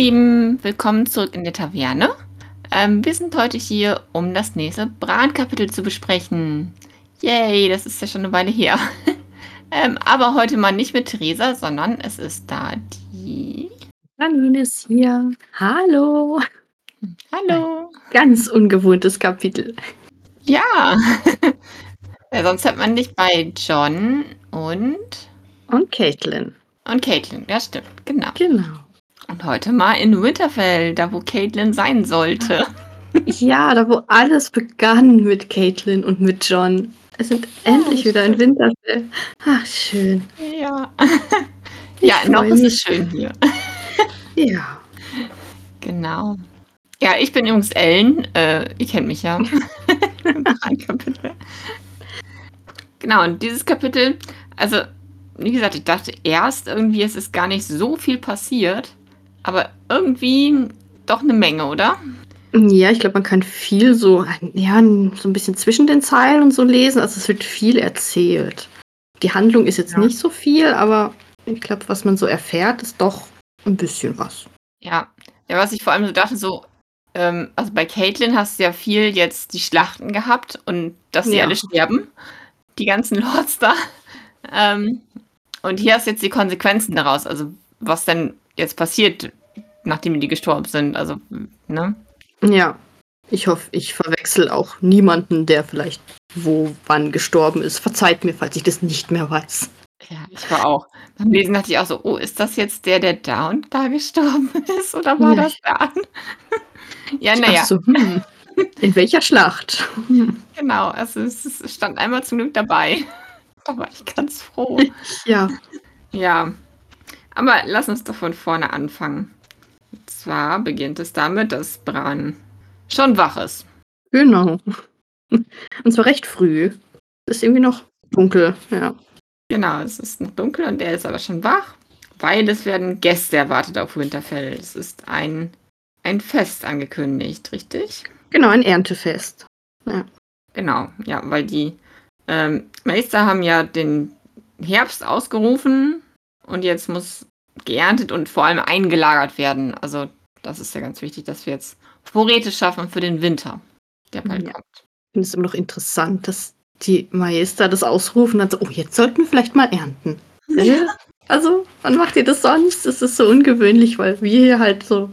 Lieben, willkommen zurück in der Taverne. Ähm, wir sind heute hier, um das nächste Bran-Kapitel zu besprechen. Yay, das ist ja schon eine Weile her. ähm, aber heute mal nicht mit Theresa, sondern es ist da die... Janine ist hier. Hallo. Hallo. Ganz ungewohntes Kapitel. Ja. ja. Sonst hat man dich bei John und... Und Caitlin. Und Caitlin, ja stimmt, genau. Genau. Und heute mal in Winterfell, da wo Caitlin sein sollte. Ja, da wo alles begann mit Caitlin und mit John. Es sind endlich wieder in Winterfell. Ach, schön. Ja. Ja, noch ist es schön hier. Ja. Genau. Ja, ich bin übrigens Ellen. Äh, ihr kennt mich ja. Ein Kapitel. Genau, und dieses Kapitel, also, wie gesagt, ich dachte erst irgendwie, es ist gar nicht so viel passiert, aber irgendwie doch eine Menge, oder? Ja, ich glaube, man kann viel so, ja, so ein bisschen zwischen den Zeilen und so lesen. Also es wird viel erzählt. Die Handlung ist jetzt Ja. nicht so viel, aber ich glaube, was man so erfährt, ist doch ein bisschen was. Ja. Ja, was ich vor allem so dachte, so, ähm, also bei Caitlin hast du ja viel jetzt die Schlachten gehabt und dass sie Ja. alle sterben. Die ganzen Lords da. Ähm, und hier hast du jetzt die Konsequenzen daraus. Also, was denn jetzt passiert, nachdem die gestorben sind. Also, ne? Ja, ich hoffe, ich verwechsel auch niemanden, der vielleicht wo wann gestorben ist. Verzeiht mir, falls ich das nicht mehr weiß. Ja, ich war auch. Beim Lesen dachte ich auch so, oh, ist das jetzt der, der da und da gestorben ist? Oder war Ja. das da? ja, naja, so, hm, in welcher Schlacht? Hm, genau. Also, es, es stand einmal zum Glück dabei. Da war ich ganz froh. ja, Ja, aber lass uns doch von vorne anfangen. Und zwar beginnt es damit, dass Bran schon wach ist. genau. Und zwar recht früh. Es ist irgendwie noch dunkel, ja. Genau, es ist noch dunkel und er ist aber schon wach, weil es werden Gäste erwartet auf Winterfell. Es ist ein, ein Fest angekündigt, richtig? Genau, ein Erntefest. Genau, ja, weil die ähm, Meister haben ja den Herbst ausgerufen und jetzt muss geerntet und vor allem eingelagert werden. Also das ist ja ganz wichtig, dass wir jetzt Vorräte schaffen für den Winter, der bald Ja. kommt. Ich finde es immer noch interessant, dass die Meister das ausrufen und dann so, oh, jetzt sollten wir vielleicht mal ernten. Äh, Also, wann macht ihr das sonst? Das ist so ungewöhnlich, weil wir hier halt so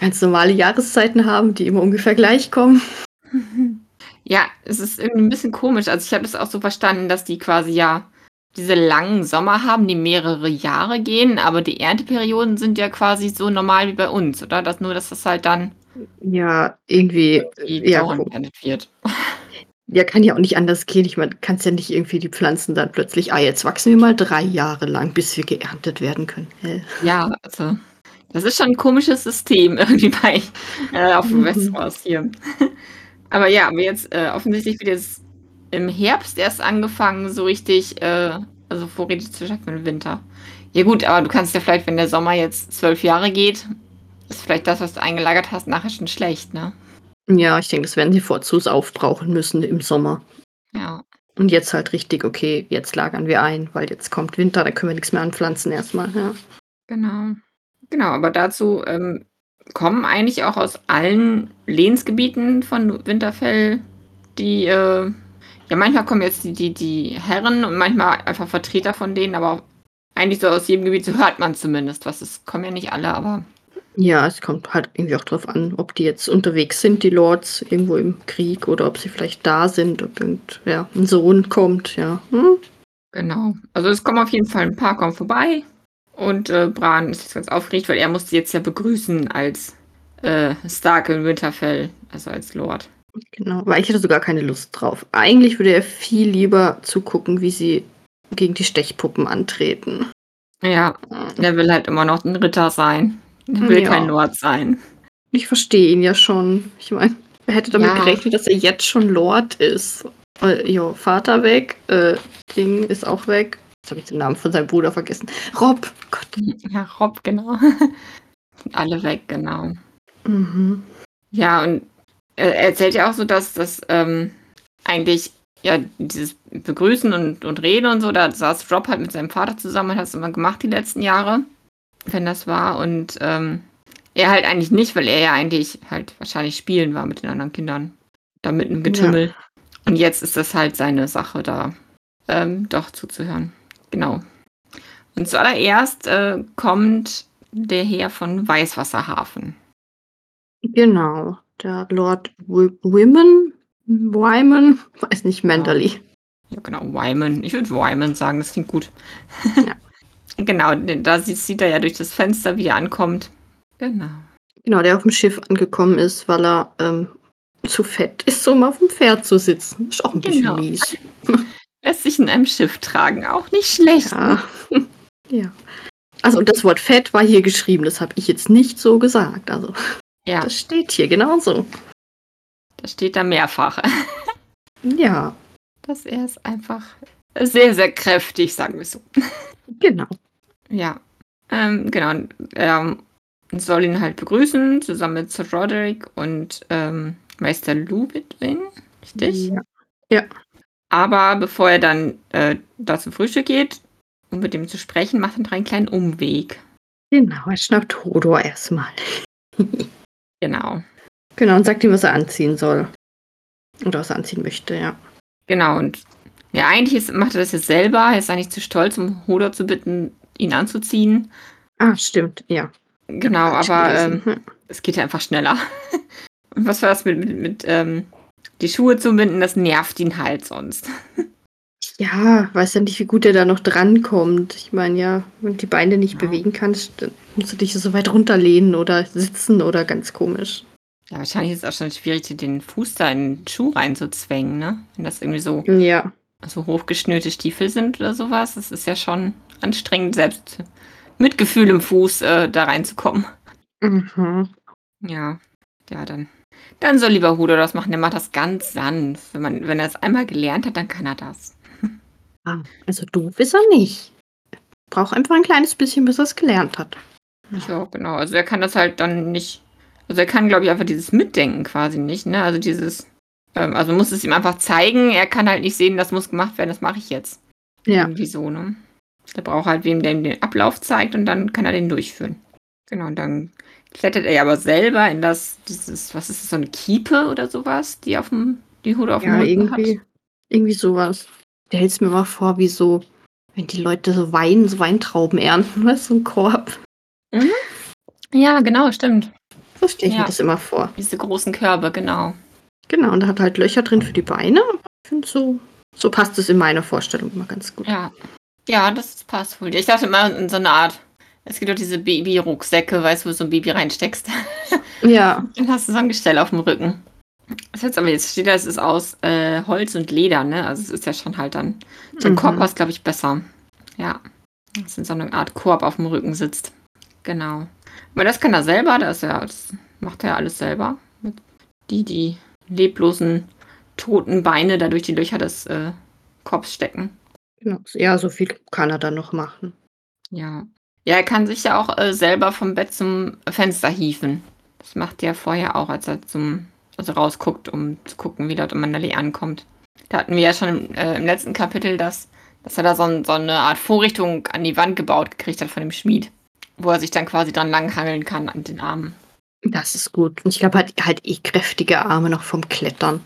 ganz normale Jahreszeiten haben, die immer ungefähr gleich kommen. Ja, es ist irgendwie ein bisschen komisch. Also ich habe es auch so verstanden, dass die quasi ja diese langen Sommer haben, die mehrere Jahre gehen, aber die Ernteperioden sind ja quasi so normal wie bei uns, oder? Das, nur, dass das halt dann Ja, irgendwie, ja, geerntet wird. ja, kann ja auch nicht anders gehen. Ich meine, kannst ja nicht irgendwie die Pflanzen dann plötzlich, ah, jetzt wachsen wir mal drei Jahre lang, bis wir geerntet werden können. Hä? Ja, also das ist schon ein komisches System irgendwie bei äh, auf dem Mhm. Westeros hier. aber ja, aber jetzt äh, offensichtlich wird jetzt im Herbst erst angefangen, so richtig, äh, also Vorräte zu schaffen im Winter. Ja gut, aber du kannst ja vielleicht, wenn der Sommer jetzt zwölf Jahre geht, ist vielleicht das, was du eingelagert hast, nachher schon schlecht, ne? Ja, ich denke, das werden sie vorzugs aufbrauchen müssen im Sommer. Ja. Und jetzt halt richtig, okay, jetzt lagern wir ein, weil jetzt kommt Winter, da können wir nichts mehr anpflanzen erstmal. Ja. Genau. Genau, aber dazu ähm, kommen eigentlich auch aus allen Lehnsgebieten von Winterfell die, äh, ja, manchmal kommen jetzt die, die, die Herren und manchmal einfach Vertreter von denen, aber eigentlich so aus jedem Gebiet, so hört man zumindest was. Es kommen ja nicht alle, aber ja, es kommt halt irgendwie auch drauf an, ob die jetzt unterwegs sind, die Lords, irgendwo im Krieg, oder ob sie vielleicht da sind, ob irgend, ja, ein Sohn kommt, ja. Hm? genau. Also es kommen auf jeden Fall ein paar kommen vorbei und äh, Bran ist jetzt ganz aufgeregt, weil er musste jetzt ja begrüßen als äh, Stark in Winterfell, also als Lord. Genau, weil ich hätte sogar keine Lust drauf. Eigentlich würde er viel lieber zugucken, wie sie gegen die Stechpuppen antreten. Ja, er will halt immer noch ein Ritter sein. Er will Ja. kein Lord sein. Ich verstehe ihn ja schon. Ich meine, wer hätte damit Ja. gerechnet, dass er jetzt schon Lord ist? Äh, jo, Vater weg, äh, Ding ist auch weg. Jetzt habe ich den Namen von seinem Bruder vergessen. Rob, Gott. Ja, Rob, genau. Alle weg, genau. Mhm. Ja, und er er erzählt ja auch so, dass das ähm, eigentlich ja dieses Begrüßen und, und Reden und so, da saß Rob halt mit seinem Vater zusammen und hat es immer gemacht die letzten Jahre, wenn das war. Und ähm, er halt eigentlich nicht, weil er ja eigentlich halt wahrscheinlich spielen war mit den anderen Kindern. Da mit einem Getümmel. Ja. Und jetzt ist das halt seine Sache, da ähm, doch zuzuhören. Genau. Und zuallererst äh, kommt der Herr von Weißwasserhafen. Genau, der Lord Wyman, Wyman, weiß nicht, Manderly. Ja, genau, Wyman. Ich würde Wyman sagen, das klingt gut. Ja. genau, da sieht er ja durch das Fenster, wie er ankommt. Genau. Genau, der auf dem Schiff angekommen ist, weil er ähm, zu fett ist, um auf dem Pferd zu sitzen. Ist auch ein bisschen genau. mies. Lässt sich in einem Schiff tragen, auch nicht schlecht. Ja. Ne? ja. Also das Wort fett war hier geschrieben, das habe ich jetzt nicht so gesagt. Also ja. das steht hier genauso. Das steht da mehrfach. ja. Dass er ist einfach sehr, sehr kräftig, sagen wir so. Genau. Ja. Ähm, genau. Er soll ihn halt begrüßen, zusammen mit Sir Roderick und ähm, Meister Lubitwin, richtig? Ja. ja. Aber bevor er dann äh, da zum Frühstück geht, um mit ihm zu sprechen, macht er einen kleinen Umweg. Genau, er schnappt Hodor erstmal. genau. Genau, und sagt ihm, was er anziehen soll. Oder was er anziehen möchte, ja. Genau, und ja, eigentlich ist, macht er das jetzt selber. Er ist eigentlich zu stolz, um Hodor zu bitten, ihn anzuziehen. Ah, stimmt, ja. Genau, aber ähm, hm. es geht ja einfach schneller. und was war das mit, mit, mit ähm, die Schuhe zu binden? Das nervt ihn halt sonst. Ja, weiß ja nicht, wie gut er da noch drankommt. Ich meine, ja, wenn du die Beine nicht ja. bewegen kannst, dann musst du dich so weit runterlehnen oder sitzen oder ganz komisch. Ja, wahrscheinlich ist es auch schon schwierig, den Fuß da in den Schuh reinzuzwängen, ne? Wenn das irgendwie so, ja. so hochgeschnürte Stiefel sind oder sowas. Das ist ja schon anstrengend, selbst mit Gefühl im Fuß äh, da reinzukommen. Mhm. Ja, ja, dann. Dann soll lieber Hudo das machen, der macht das ganz sanft. Wenn, man, wenn er es einmal gelernt hat, dann kann er das. Ah, also doof ist er nicht. Braucht einfach ein kleines bisschen, bis er es gelernt hat. Ja, genau. Also er kann das halt dann nicht. Also er kann, glaube ich, einfach dieses Mitdenken quasi nicht, ne? Also dieses. Ähm, also muss es ihm einfach zeigen. Er kann halt nicht sehen, das muss gemacht werden, das mache ich jetzt. Ja. Irgendwie so, ne? Der braucht halt wem, der ihm den Ablauf zeigt und dann kann er den durchführen. Genau, und dann klettert er ja aber selber in das, dieses, was ist das, so eine Kiepe oder sowas, die auf dem, die Hude auf dem ja, Rücken irgendwie, hat? irgendwie sowas. Der hält es mir mal vor, wie so, wenn die Leute so Wein, so Weintrauben ernten, du, so ein Korb. Mhm. Ja, genau, stimmt. So stelle ich ja. mir das immer vor. Diese großen Körbe, genau. Genau, und da hat halt Löcher drin für die Beine. Ich finde, so, so passt es in meiner Vorstellung immer ganz gut. Ja. Ja, das passt wohl. Ich dachte immer in so eine Art, es gibt doch diese Baby-Rucksäcke, weißt du, wo du so ein Baby reinsteckst. Ja. Dann hast du so ein Gestell auf dem Rücken. Das jetzt aber jetzt steht da, es ist aus äh, Holz und Leder, ne? Also es ist ja schon halt dann. Ein mhm. Korb passt, glaube ich, besser. Ja. Dass in so eine Art Korb auf dem Rücken sitzt. Genau. Aber das kann er selber, das, ja, das macht er ja alles selber. Die, die leblosen, toten Beine da durch die Löcher des äh, Korbs stecken. Genau. Ja, so viel kann er dann noch machen. Ja. Ja, er kann sich ja auch äh, selber vom Bett zum Fenster hieven. Das macht er vorher auch, als er zum also rausguckt, um zu gucken, wie dort Mandalay ankommt. Da hatten wir ja schon im, äh, im letzten Kapitel, dass, dass er da so, so, eine Art Vorrichtung an die Wand gebaut gekriegt hat von dem Schmied, wo er sich dann quasi dran langhangeln kann an den Armen. Das ist gut. Und ich glaube, er hat halt eh kräftige Arme noch vom Klettern.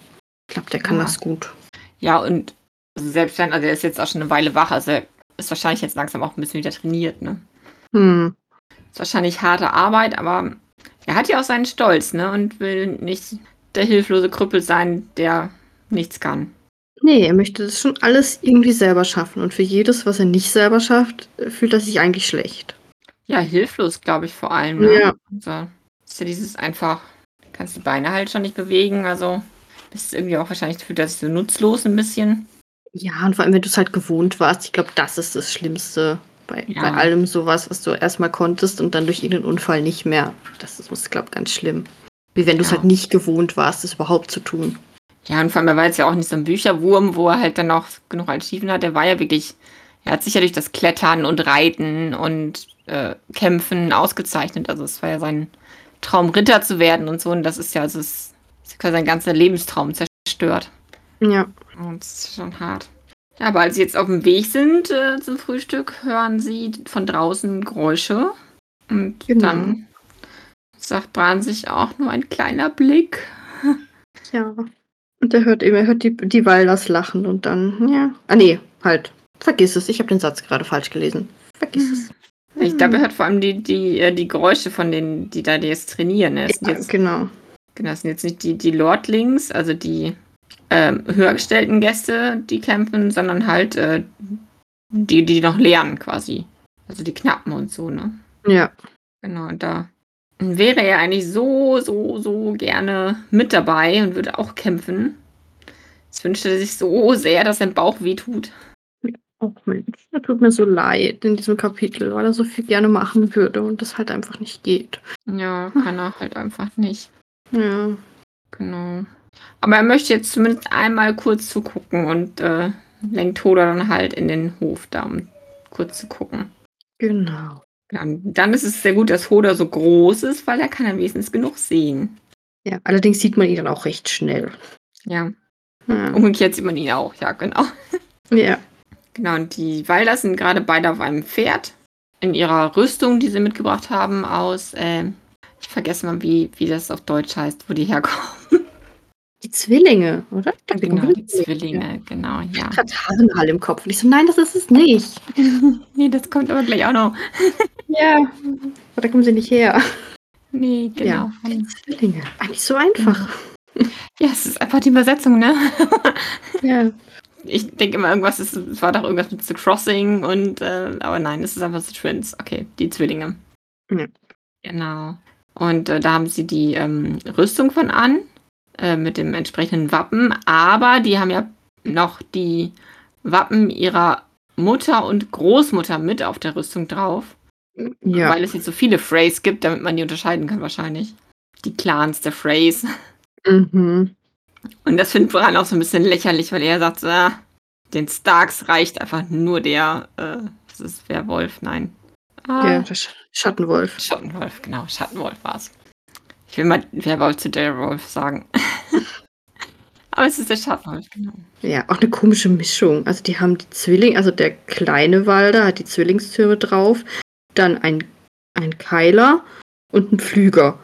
Ich glaube, der kann ja. das gut. Ja, und selbst wenn, also er ist jetzt auch schon eine Weile wach, also er ist wahrscheinlich jetzt langsam auch ein bisschen wieder trainiert, ne? Hm. Ist wahrscheinlich harte Arbeit, aber er hat ja auch seinen Stolz, ne? Und will nicht der hilflose Krüppel sein, der nichts kann. Nee, er möchte das schon alles irgendwie selber schaffen. Und für jedes, was er nicht selber schafft, fühlt er sich eigentlich schlecht. Ja, hilflos, glaube ich, vor allem. Ne? Ja. Also, ist ja dieses einfach, kannst die Beine halt schon nicht bewegen, also bist irgendwie auch wahrscheinlich fühlt er sich so nutzlos ein bisschen. Ja, und vor allem, wenn du es halt gewohnt warst, ich glaube, das ist das Schlimmste bei, ja. bei allem sowas, was du erstmal konntest und dann durch irgendeinen Unfall nicht mehr. Das ist, glaube ich, ganz schlimm. Wie wenn du es ja. halt nicht gewohnt warst, es überhaupt zu tun. Ja, und vor allem, er war jetzt ja auch nicht so ein Bücherwurm, wo er halt dann auch genug Archiven hat. Er war ja wirklich, er hat sich ja durch das Klettern und Reiten und äh, Kämpfen ausgezeichnet. Also es war ja sein Traum, Ritter zu werden und so. Und das ist ja, also es ist quasi sein ganzer Lebenstraum zerstört. Ja. Und das ist schon hart. Ja, aber als sie jetzt auf dem Weg sind äh, zum Frühstück, hören sie von draußen Geräusche. Und genau. dann sagt Bran sich auch nur ein kleiner Blick. Ja. Und er hört eben, er hört die, die Walders lachen und dann, ja. Ah, nee, halt. Vergiss es. Ich habe den Satz gerade falsch gelesen. Vergiss es. Ich glaube, er hört vor allem die, die, äh, die Geräusche von denen, die da die jetzt trainieren. Ne? Ja, jetzt, genau. genau, das sind jetzt nicht die, die Lordlings, also die ähm, höhergestellten Gäste, die kämpfen, sondern halt äh, die, die noch lernen quasi. Also die Knappen und so, ne? Ja. Genau, und da wäre er eigentlich so, so, so gerne mit dabei und würde auch kämpfen. Es wünschte er sich so sehr, dass sein Bauch wehtut. Oh Mensch, er tut mir so leid in diesem Kapitel, weil er so viel gerne machen würde und das halt einfach nicht geht. Ja, kann er halt einfach nicht. Ja. Genau. Aber er möchte jetzt zumindest einmal kurz zugucken und äh, lenkt Toda dann halt in den Hof da, um kurz zu gucken. Genau. Und dann ist es sehr gut, dass Hoda so groß ist, weil er kann dann wenigstens genug sehen. Ja, allerdings sieht man ihn dann auch recht schnell. Ja, Ja. umgekehrt sieht man ihn auch, ja, genau. ja. Genau, und die Walders sind gerade beide auf einem Pferd. In ihrer Rüstung, die sie mitgebracht haben, aus, äh, ich vergesse mal, wie, wie das auf Deutsch heißt, wo die herkommen. Die Zwillinge, oder? Ich Genau, die Zwillinge, genau, ja. Ich hatte Harrenhall im Kopf. Und ich so, nein, das ist es nicht. nee, das kommt aber gleich auch noch. Ja. Aber da kommen sie nicht her. Nee, genau. Ja. Zwillinge. Eigentlich so einfach. Ja, es ist einfach die Übersetzung, ne? Ja. Ich denke immer, irgendwas ist, es war doch irgendwas mit The Crossing und, äh, aber nein, es ist einfach The Twins. Okay, die Zwillinge. Ja. Genau. Und äh, da haben sie die ähm, Rüstung von an, äh, mit dem entsprechenden Wappen, aber die haben ja noch die Wappen ihrer Mutter und Großmutter mit auf der Rüstung drauf, Ja. weil es jetzt so viele Freys gibt, damit man die unterscheiden kann wahrscheinlich. Die Clans der Freys. Mhm. Und das findet Bran auch so ein bisschen lächerlich, weil er sagt, ah, den Starks reicht einfach nur der, äh, das ist Werwolf, nein. Ah, Ja, der Sch Schattenwolf. Schattenwolf, genau, Schattenwolf war es. Ich will mal Werwolf zu der Wolf sagen. Aber es ist der Schattenwolf, genau. Ja, auch eine komische Mischung. Also die haben die Zwilling, also der kleine Walder hat die Zwillingstürme drauf, dann ein, ein Keiler und ein Pflüger.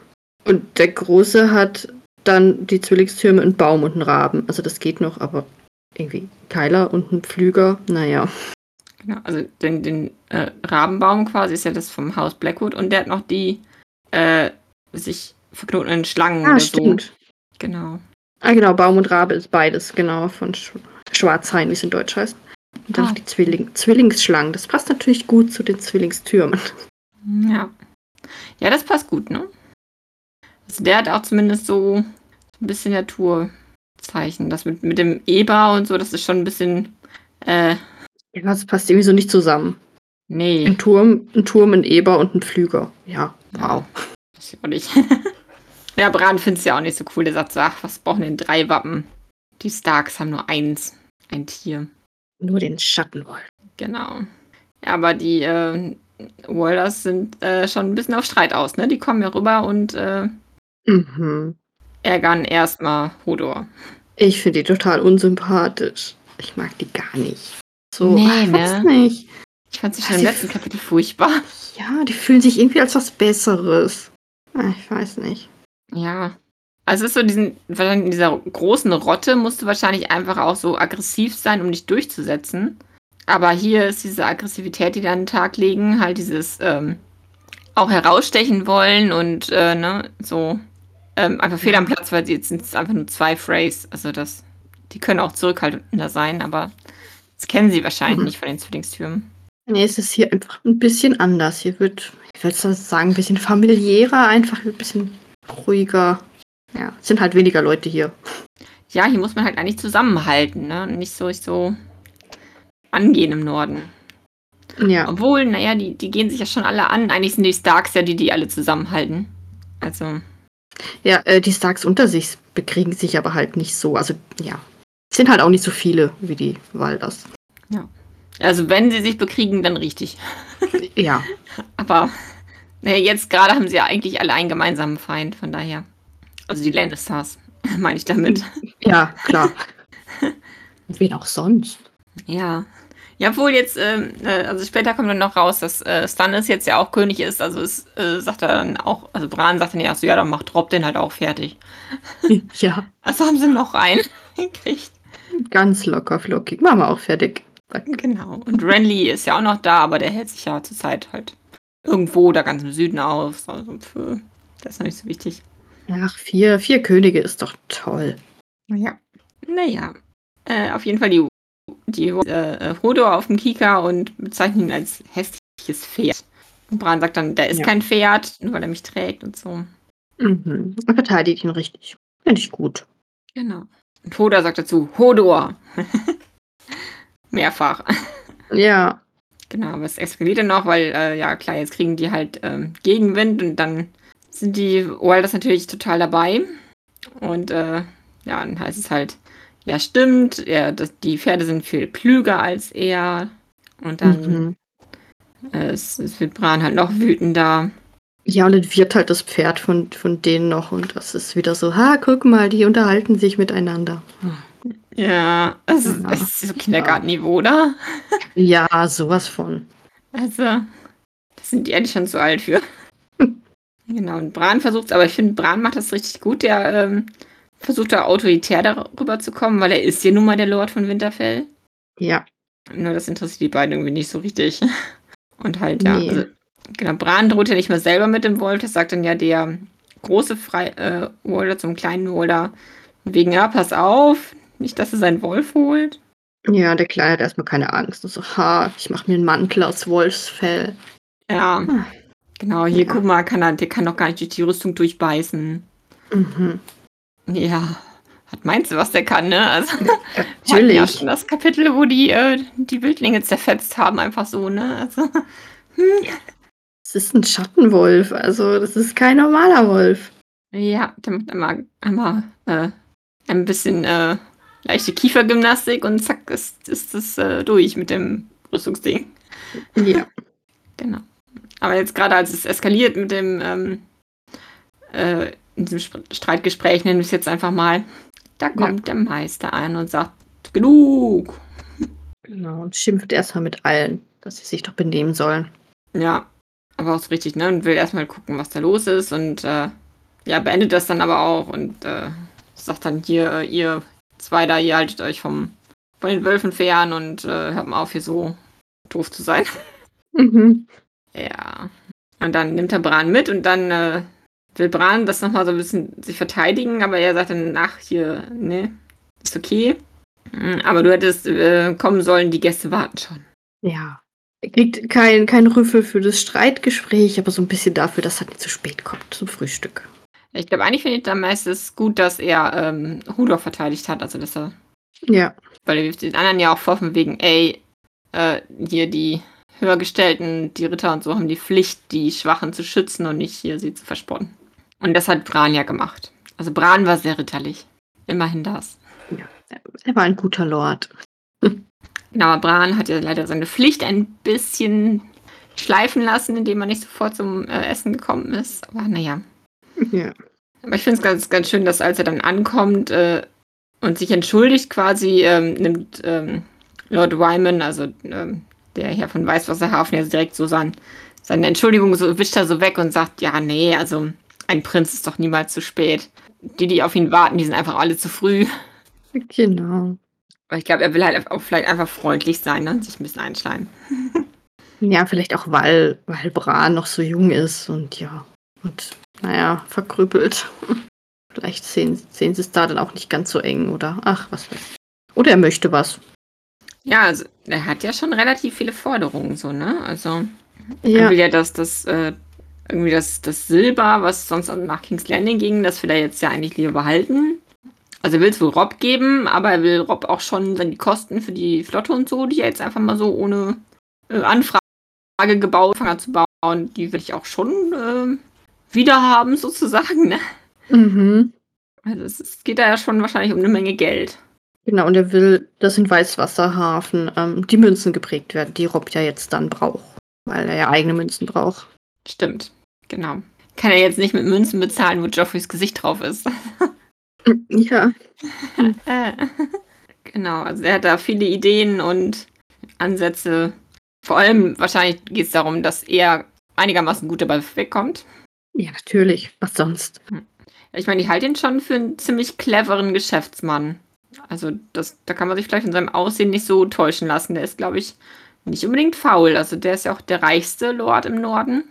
Und der große hat dann die Zwillingstürme, einen Baum und einen Raben. Also das geht noch, aber irgendwie Keiler und ein Pflüger, naja. genau. Also den, den äh, Rabenbaum quasi ist ja das vom Haus Blackwood und der hat noch die äh, sich verknotenden Schlangen Ah, oder stimmt. so. Genau. Ah, genau, Baum und Rabe ist beides, genau, von Sch Schwarzhain, wie es in Deutsch heißt. Und dann Ah. noch die Zwilling Zwillingsschlangen. Das passt natürlich gut zu den Zwillingstürmen. Ja. Ja, das passt gut, ne? Also der hat auch zumindest so ein bisschen Naturzeichen. Das mit, mit dem Eber und so, das ist schon ein bisschen. Äh, Ja, das passt irgendwie so nicht zusammen. nee. Ein Turm, ein Turm, ein Eber und ein Pflüger. Ja, wow. Das auch nicht. ja, Bran findet es ja auch nicht so cool. Der sagt so, ach, was brauchen denn drei Wappen? Die Starks haben nur eins. Ein Tier. Nur den Schattenwolf. Genau. Ja, aber die äh, Walders sind äh, schon ein bisschen auf Streit aus, ne? Die kommen ja rüber und äh, Mhm. ärgern erstmal Hodor. Ich finde die total unsympathisch. Ich mag die gar nicht. So, Nee, ach, ich weiß ne? nicht. Ich fand sie schon im letzten Kapitel furchtbar. Ja, die fühlen sich irgendwie als was Besseres. Ah, Ich weiß nicht. Ja. Also es ist so diesen, in dieser großen Rotte musst du wahrscheinlich einfach auch so aggressiv sein, um dich durchzusetzen. Aber hier ist diese Aggressivität, die die an den Tag legen, halt dieses ähm, auch herausstechen wollen und äh, ne, so ähm, einfach fehl am Platz, weil sie jetzt sind es einfach nur zwei Frays. Also das, die können auch zurückhaltender sein, aber das kennen sie wahrscheinlich Mhm. nicht von den Zwillingstürmen. Nee, es ist hier einfach ein bisschen anders. Hier wird, ich würde sagen, ein bisschen familiärer, einfach ein bisschen ruhiger. Ja, es sind halt weniger Leute hier. Ja, hier muss man halt eigentlich zusammenhalten, ne? Nicht so, so angehen im Norden. Ja, Obwohl, naja, die, die gehen sich ja schon alle an. Eigentlich sind die Starks ja die, die alle zusammenhalten. Also, ja äh, die Starks unter sich bekriegen sich aber halt nicht so. Also, ja. Es sind halt auch nicht so viele wie die Walders. also wenn sie sich bekriegen, dann richtig. Ja, Aber naja, jetzt gerade haben sie ja eigentlich alle einen gemeinsamen Feind, von daher. Also die Lannisters, meine ich damit. ja, klar. Und wen auch sonst. Ja. Ja, wohl jetzt, ähm, äh, also später kommt dann noch raus, dass äh, Stannis jetzt ja auch König ist. Also es äh, sagt er dann auch, also Bran sagt dann ja so, ja, dann macht Rob den halt auch fertig. Ja, Also haben sie noch einen gekriegt. ganz locker flockig. Machen wir auch fertig. Genau. Und Renly ist ja auch noch da, aber der hält sich ja zurzeit halt irgendwo da ganz im Süden auf. Also für, das ist noch nicht so wichtig. Ach, vier, vier Könige ist doch toll. Ja. Naja. Äh, auf jeden Fall die, die äh, Hodor auf dem Kika und bezeichnen ihn als hässliches Pferd. Und Bran sagt dann, der ist Ja. kein Pferd, nur weil er mich trägt und so. Mhm. Er verteidigt ihn richtig. Finde ich gut. Genau. Und Hodor sagt dazu, Hodor. Mehrfach. Ja, Genau, aber es eskaliert dann noch, weil, äh, ja klar, jetzt kriegen die halt ähm, Gegenwind und dann sind die Wilders natürlich total dabei. Und äh, ja, dann heißt es halt, ja stimmt, er, das, die Pferde sind viel klüger als er. Und dann mhm. äh, es, es wird Bran halt noch wütender. ja, und dann wird halt das Pferd von, von denen noch und das ist wieder so, ha, guck mal, die unterhalten sich miteinander. Ja, es ist, Ja. ist so Kindergartenniveau, oder? Ja, sowas von. Also, das sind die eigentlich schon zu alt für. genau, und Bran versucht aber ich finde, Bran macht das richtig gut. Der ähm, versucht da autoritär darüber zu kommen, weil er ist ja nun mal der Lord von Winterfell. Ja, Nur das interessiert die beiden irgendwie nicht so richtig. Und halt, ja, Nee. also, genau, Bran droht ja nicht mal selber mit dem Wolf, das sagt dann ja der große Frei äh, Walder zum kleinen Walder. Wegen, ja, pass auf, nicht, dass er seinen Wolf holt. ja, der Kleine hat erstmal keine Angst. Und so, ha, ich mache mir einen Mantel aus Wolfsfell. Ja, Ah. genau, hier, Ja. guck mal, kann er, der kann doch gar nicht durch die Rüstung durchbeißen. Mhm. Ja, hat meinst du, was der kann, ne? Also, hatten ja Natürlich. schon das Kapitel, wo die äh, die Wildlinge zerfetzt haben, einfach so, ne? Also, Es ist ein Schattenwolf, also das ist kein normaler Wolf. ja, der macht einmal, einmal äh, ein bisschen äh, leichte Kiefergymnastik und zack, ist, ist das äh, durch mit dem Rüstungsding. Ja. Genau. Aber jetzt gerade, als es eskaliert mit dem, ähm, äh, in diesem Sp- Streitgespräch, nennen wir es jetzt einfach mal, da kommt der Meister ein und sagt, genug. Genau, und schimpft erstmal mit allen, dass sie sich doch benehmen sollen. Ja, aber auch so richtig, ne? Und will erstmal gucken, was da los ist und äh, ja, beendet das dann aber auch und äh, sagt dann hier, ihr zwei da, ihr haltet euch vom, von den Wölfen fern und äh, hört mal auf, hier so doof zu sein. Mhm. Ja. Und dann nimmt er Bran mit und dann äh, will Bran das nochmal so ein bisschen sich verteidigen, aber er sagt dann, ach, hier, ne, ist okay. Mm, Aber du hättest äh, kommen sollen, die Gäste warten schon. Ja. Er kriegt kein, kein Rüffel für das Streitgespräch, aber so ein bisschen dafür, dass er nicht zu spät kommt zum Frühstück. Ich glaube, eigentlich finde ich am meisten gut, dass er ähm, Hodor verteidigt hat, also dass er, Ja. weil er wirft den anderen ja auch vor, von wegen, ey, äh, hier die Höhergestellten, die Ritter und so haben die Pflicht, die Schwachen zu schützen und nicht hier sie zu verspotten. Und das hat Bran ja gemacht. Also Bran war sehr ritterlich. Immerhin das. ja. Er war ein guter Lord. Genau, aber Bran hat ja leider seine Pflicht ein bisschen schleifen lassen, indem er nicht sofort zum äh, Essen gekommen ist. Aber naja. Ja. Aber ich finde es ganz, ganz schön, dass als er dann ankommt äh, und sich entschuldigt quasi, ähm, nimmt ähm, Lord Wyman, also ähm, der Herr von Weißwasserhafen, ja direkt so sein, seine Entschuldigung so wischt er so weg und sagt, ja, nee, also ein Prinz ist doch niemals zu spät. Die, die auf ihn warten, die sind einfach alle zu früh. Genau. Aber ich glaube, er will halt auch vielleicht einfach freundlich sein ne? und sich ein bisschen einschleimen. Ja, vielleicht auch, weil, weil Bran noch so jung ist und ja. Und naja, verkrüppelt. Vielleicht sehen, sehen sie es da dann auch nicht ganz so eng oder ach, was weiß ich. Oder er möchte was. Ja, also er hat ja schon relativ viele Forderungen, so, ne? Also er Ja. will ja, dass das äh, irgendwie das, das Silber, was sonst nach King's Landing ging, das will er jetzt ja eigentlich lieber behalten. Also er will es wohl Rob geben, aber er will Rob auch schon dann die Kosten für die Flotte und so, die er jetzt einfach mal so ohne äh, Anfrage gebaut hat zu bauen, die will ich auch schon äh, wieder haben, sozusagen, ne? Mhm. Also es, geht da ja schon wahrscheinlich um eine Menge Geld. Genau, und er will, dass in Weißwasserhafen ähm, die Münzen geprägt werden, die Rob ja jetzt dann braucht. Weil er ja eigene Münzen braucht. Stimmt, genau. Kann er jetzt nicht mit Münzen bezahlen, wo Joffreys Gesicht drauf ist. Ja. Genau, also er hat da viele Ideen und Ansätze. Vor allem wahrscheinlich geht es darum, dass er einigermaßen gut dabei wegkommt. Ja, natürlich. Was sonst? Ich meine, ich halte ihn schon für einen ziemlich cleveren Geschäftsmann. Also, das, da kann man sich vielleicht von seinem Aussehen nicht so täuschen lassen. Der ist, glaube ich, nicht unbedingt faul. Also, der ist ja auch der reichste Lord im Norden.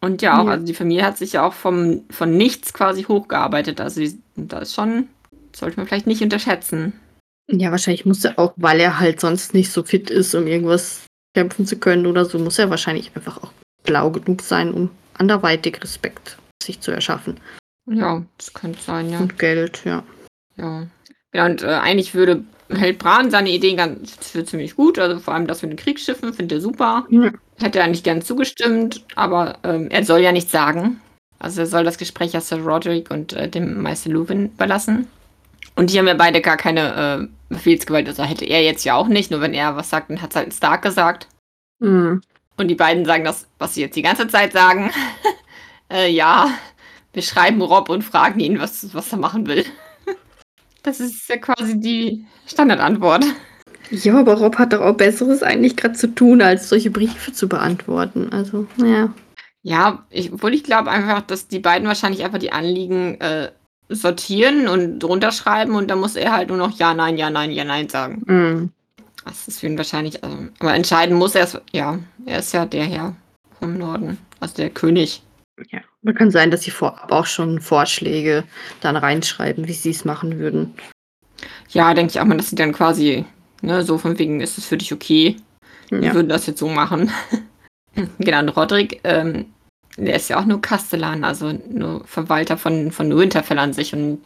Und ja, auch, Ja. also die Familie hat sich ja auch vom, von nichts quasi hochgearbeitet. Also, die, da ist schon, sollte man vielleicht nicht unterschätzen. Ja, wahrscheinlich muss er auch, weil er halt sonst nicht so fit ist, um irgendwas kämpfen zu können oder so, muss er wahrscheinlich einfach auch blau genug sein, um anderweitig Respekt sich zu erschaffen. Ja, das könnte sein, ja. Und Geld, ja. Ja. Ja, und äh, eigentlich würde hält Bran seine Ideen ganz für ziemlich gut. Also vor allem das mit den Kriegsschiffen findet er super. ja. Hätte er eigentlich gern zugestimmt, aber ähm, er soll ja nichts sagen. Also er soll das Gespräch ja Sir Roderick und äh, dem Meister Luwin überlassen. Und die haben ja beide gar keine äh, Befehlsgewalt. Also hätte er jetzt ja auch nicht. Nur wenn er was sagt, dann hat es halt Stark gesagt. Hm. Und die beiden sagen das, was sie jetzt die ganze Zeit sagen. äh, ja, wir schreiben Rob und fragen ihn, was, was er machen will. Das ist ja quasi die Standardantwort. Ja, aber Rob hat doch auch Besseres eigentlich gerade zu tun, als solche Briefe zu beantworten. Also, ja. Ja, ich, obwohl ich glaube einfach, dass die beiden wahrscheinlich einfach die Anliegen äh, sortieren und runterschreiben und dann muss er halt nur noch Ja, Nein, Ja, Nein, Ja, Nein sagen. Hm. Das ist für ihn wahrscheinlich, also, aber entscheiden muss er es, ja, er ist ja der Herr vom Norden, also der König. Ja. Man kann sein, dass sie vorab auch schon Vorschläge dann reinschreiben, wie sie es machen würden. Ja, denke ich auch mal, dass sie dann quasi, ne, so von wegen, ist es für dich okay? Wir Ja. würden das jetzt so machen. genau, und Roderick, ähm, der ist ja auch nur Kastellan, also nur Verwalter von, von Winterfell an sich und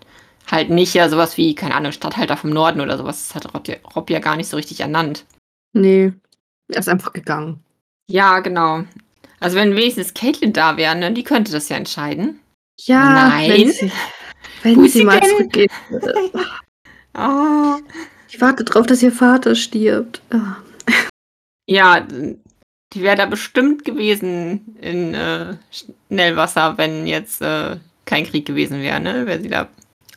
halt nicht ja sowas wie, keine Ahnung, Statthalter vom Norden oder sowas. Das hat Rob ja, Rob ja gar nicht so richtig ernannt. Nee. Er ist einfach gegangen. Ja, genau. Also wenn wenigstens Caitlin da wäre, ne, die könnte das ja entscheiden. Ja, Nein. wenn sie, wenn sie sie mal denn? zurückgehen würde. Ah. Ich warte drauf, dass ihr Vater stirbt. Ah. Ja, die wäre da bestimmt gewesen in äh, Schnellwasser, wenn jetzt äh, kein Krieg gewesen wäre, ne? Wäre sie da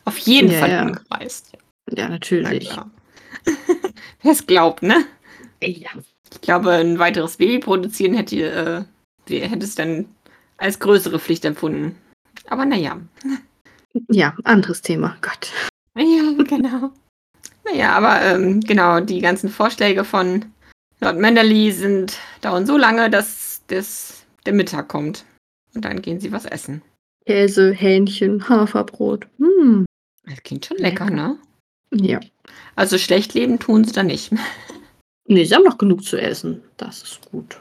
auf jeden Ja, Fall ja. hingereist. Ja, Na natürlich. klar. Wer es glaubt, ne? Ja. Ich glaube, ein weiteres Baby produzieren hätte, äh, hätte es dann als größere Pflicht empfunden. Aber naja. ja, anderes Thema. Gott. Ja, genau. Naja, aber ähm, genau, die ganzen Vorschläge von Lord Manderley sind dauern so lange, dass das, der Mittag kommt. Und dann gehen sie was essen. Käse, Hähnchen, Haferbrot. Hm. Das klingt schon lecker, ne? Ja. Also schlecht leben tun sie da nicht. Nee, sie haben noch genug zu essen. Das ist gut.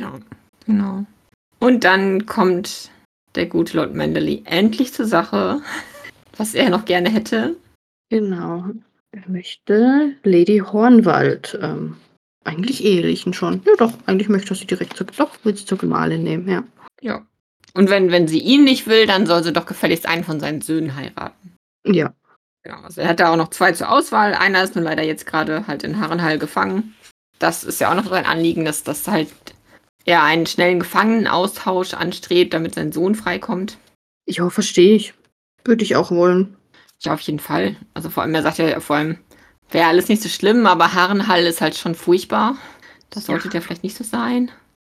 Ja, genau. Und dann kommt der gute Lord Manderley endlich zur Sache, was er noch gerne hätte. Genau. Er möchte Lady Hornwald ähm, eigentlich ehelichen schon. Ja, doch. Eigentlich möchte er sie direkt zur, doch, will sie zur Gemahlin nehmen, ja. Ja. Und wenn, wenn sie ihn nicht will, dann soll sie doch gefälligst einen von seinen Söhnen heiraten. Ja. Genau, also er hat da auch noch zwei zur Auswahl. Einer ist nur leider jetzt gerade halt in Harrenhall gefangen. Das ist ja auch noch sein Anliegen, dass das halt er einen schnellen Gefangenenaustausch anstrebt, damit sein Sohn freikommt. Ja, verstehe ich. Würde ich auch wollen. Ja, auf jeden Fall. Also vor allem, er sagt ja vor allem, wäre alles nicht so schlimm, aber Harrenhall ist halt schon furchtbar. Das sollte Ja. ja vielleicht nicht so sein.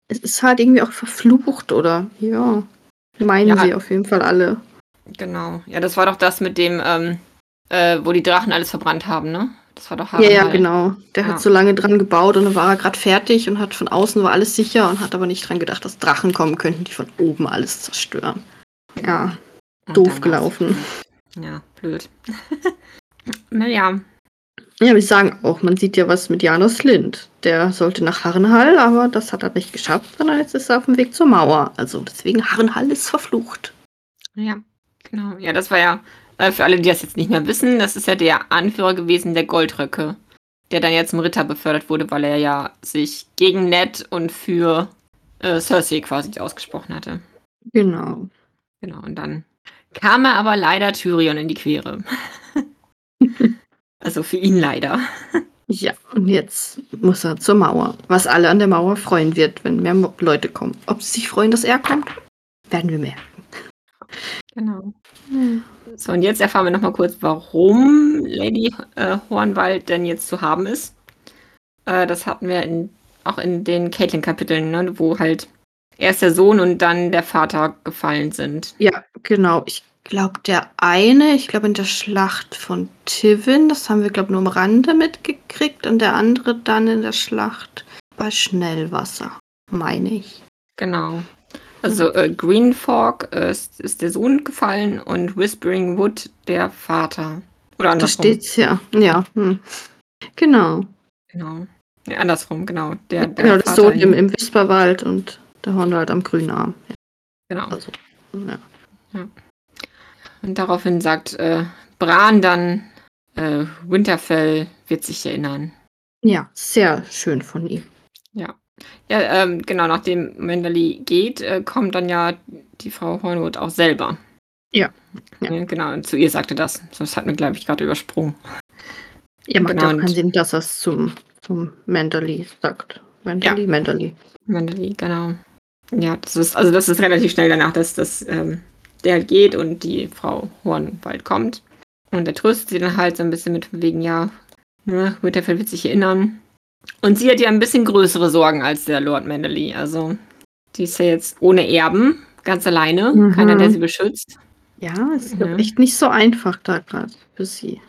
Es ist halt irgendwie auch verflucht, oder? Ja. Meinen Ja. sie auf jeden Fall alle. Genau. Ja, das war doch das mit dem, ähm, äh, wo die Drachen alles verbrannt haben, ne? Das war doch Ja, ja, Harrenhal. genau. Der Ja. hat so lange dran gebaut und dann war er gerade fertig und hat von außen war alles sicher und hat aber nicht dran gedacht, dass Drachen kommen könnten, die von oben alles zerstören. Ja, Und doof gelaufen. Ja, blöd. naja, Ja, wir sagen auch, man sieht ja was mit Janos Lind. Der sollte nach Harrenhall, aber das hat er nicht geschafft, sondern jetzt ist er auf dem Weg zur Mauer. Also deswegen Harrenhall ist verflucht. ja, genau. Ja, das war ja, äh, für alle, die das jetzt nicht mehr wissen, das ist ja der Anführer gewesen der Goldröcke, der dann ja zum Ritter befördert wurde, weil er ja sich gegen Ned und für äh, Cersei quasi ausgesprochen hatte. Genau. Genau, und dann kam er aber leider Tyrion in die Quere. also für ihn leider. Ja, und jetzt muss er zur Mauer. Was alle an der Mauer freuen wird, wenn mehr Leute kommen. Ob sie sich freuen, dass er kommt, werden wir merken. Genau. So, und jetzt erfahren wir nochmal kurz, warum Lady äh, Hornwald denn jetzt zu haben ist. Äh, das hatten wir in auch in den Caitlin-Kapiteln, ne, wo halt erst der Sohn und dann der Vater gefallen sind. Ja, genau. Ich glaube, der eine, ich glaube in der Schlacht von Tivin, das haben wir, glaube ich, nur am Rande mitgekriegt, und der andere dann in der Schlacht bei Schnellwasser, meine ich. Genau. Also äh, Green Fork äh, ist, ist der Sohn gefallen und Whispering Wood der Vater. Oder Da andersrum. steht's ja. Ja. Hm. Genau. Genau. Nee, andersrum, genau. Der, der Genau, das Vater Sohn im, im Wisperwald und der Hund halt am grünen Arm. Genau. Also, ja. Und daraufhin sagt äh, Bran dann, äh, Winterfell wird sich erinnern. ja, sehr schön von ihm. Ja. Ja, ähm, genau, nachdem Manderly geht, äh, kommt dann ja die Frau Hornwood auch selber. Ja. Ja. Ja, genau, und zu ihr sagte das. Das hat mir, glaube ich, gerade übersprungen. Ja, macht Genau, ja auch keinen Sinn, dass er es zum, zum Manderly sagt. Manderly, Manderly. Manderly, genau. Ja, das ist, also das ist relativ schnell danach, dass das, ähm, der halt geht und die Frau Horn bald kommt. Und er tröstet sie dann halt so ein bisschen mit wegen, ja, ne, Winterfell wird sich erinnern. Und sie hat ja ein bisschen größere Sorgen als der Lord Manderly. Also, die ist ja jetzt ohne Erben, ganz alleine. Mhm. Keiner, der sie beschützt. Ja, es ist Ja. echt nicht so einfach da gerade für sie.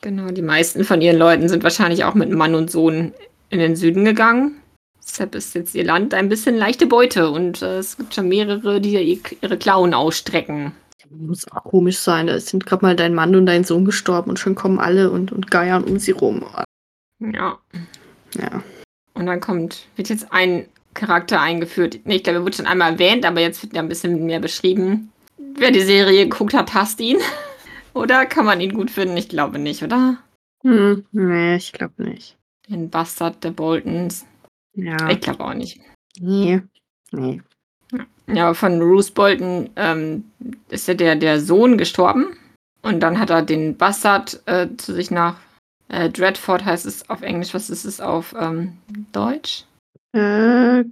Genau, die meisten von ihren Leuten sind wahrscheinlich auch mit Mann und Sohn in den Süden gegangen. Deshalb ist jetzt ihr Land ein bisschen leichte Beute und äh, es gibt schon mehrere, die ihr- ihre Klauen ausstrecken. Muss auch komisch sein. Da sind gerade mal dein Mann und dein Sohn gestorben und schon kommen alle und, und geiern um sie rum. Ja. Ja. Und dann kommt, wird jetzt ein Charakter eingeführt. Nee, ich glaube, er wurde schon einmal erwähnt, aber jetzt wird er ein bisschen mehr beschrieben. Wer die Serie geguckt hat, hasst ihn. oder kann man ihn gut finden? Ich glaube nicht, oder? Hm, nee, ich glaube nicht. Den Bastard der Boltons. Ja. Ich glaube auch nicht. Nee. Nee. Ja, aber von Bruce Bolton ähm, ist ja der, der Sohn gestorben. Und dann hat er den Bastard äh, zu sich nach äh, Dreadford heißt es auf Englisch. Was ist es auf ähm, Deutsch? Äh,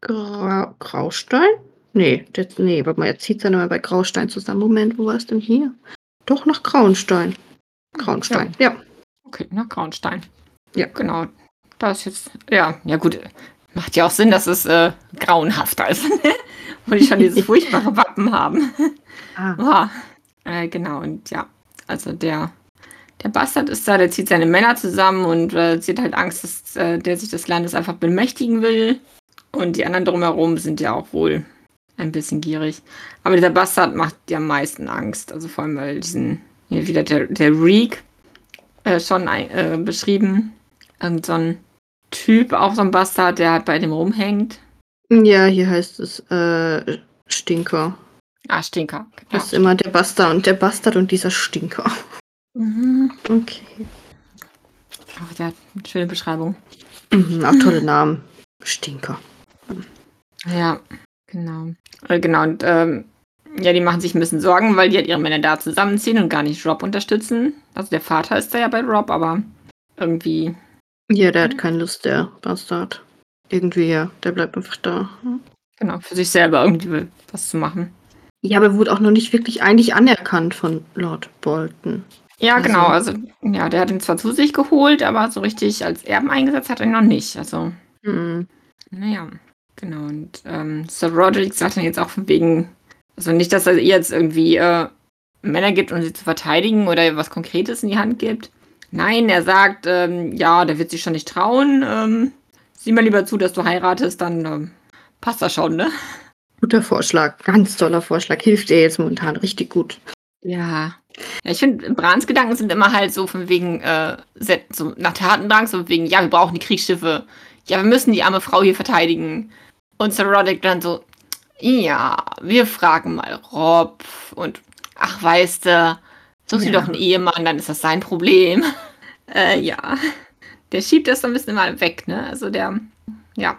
Grau Graustein? Nee, das, nee, warte mal, jetzt zieht es ja nochmal bei Graustein zusammen. Moment, wo war es denn hier? Doch, nach Grauenstein. Grauenstein, ja. Okay, nach Grauenstein. Ja. Genau. Da ist jetzt, ja, ja gut. Macht ja auch Sinn, dass es äh, grauenhafter ist. Wo die schon dieses furchtbare Wappen haben. Ah. Ah, äh, genau, und ja, also der, der Bastard ist da, der zieht seine Männer zusammen und äh, sie hat halt Angst, dass äh, der sich des Landes einfach bemächtigen will. Und die anderen drumherum sind ja auch wohl ein bisschen gierig. Aber dieser Bastard macht die am meisten Angst. Also vor allem, weil diesen, hier wieder der, der Reek äh, schon äh, beschrieben. Irgend so ein Typ, auch so ein Bastard, der halt bei dem rumhängt. Ja, hier heißt es äh, Stinker. Ah, Stinker. Das ist immer der Bastard und der Bastard und dieser Stinker. Mhm. Okay. Hat eine schöne Beschreibung. Mhm, auch tolle Namen. Stinker. Ja, genau. Äh, genau, und ähm, ja, die machen sich ein bisschen Sorgen, weil die halt ihre Männer da zusammenziehen und gar nicht Rob unterstützen. Also der Vater ist da ja bei Rob, aber irgendwie, Ja, der hat keine Lust, der Bastard. Irgendwie, ja, der bleibt einfach da. genau, für sich selber irgendwie was zu machen. Ja, aber wurde auch noch nicht wirklich eigentlich anerkannt von Lord Bolton. Ja, Also- genau, also ja, der hat ihn zwar zu sich geholt, aber so richtig als Erben eingesetzt hat er ihn noch nicht. Also, Mhm. naja, genau. Und ähm, Sir Roderick sagt dann jetzt auch von wegen, also nicht, dass er ihr jetzt irgendwie äh, Männer gibt, um sie zu verteidigen oder ihr was Konkretes in die Hand gibt. Nein, er sagt, ähm, ja, der wird sich schon nicht trauen. Ähm, sieh mal lieber zu, dass du heiratest, dann ähm, passt das schon, ne? Guter Vorschlag, ganz toller Vorschlag. Hilft dir jetzt momentan richtig gut. Ja. Ja, ich finde, Brans Gedanken sind immer halt so von wegen, äh, so nach Tatendrang, so von wegen, ja, wir brauchen die Kriegsschiffe. Ja, wir müssen die arme Frau hier verteidigen. Und Sir Roderick dann so, ja, wir fragen mal Rob. Und, ach, weißt du, such dir Ja. doch einen Ehemann, dann ist das sein Problem. äh, ja. Der schiebt das so ein bisschen mal weg, ne? Also der, ja.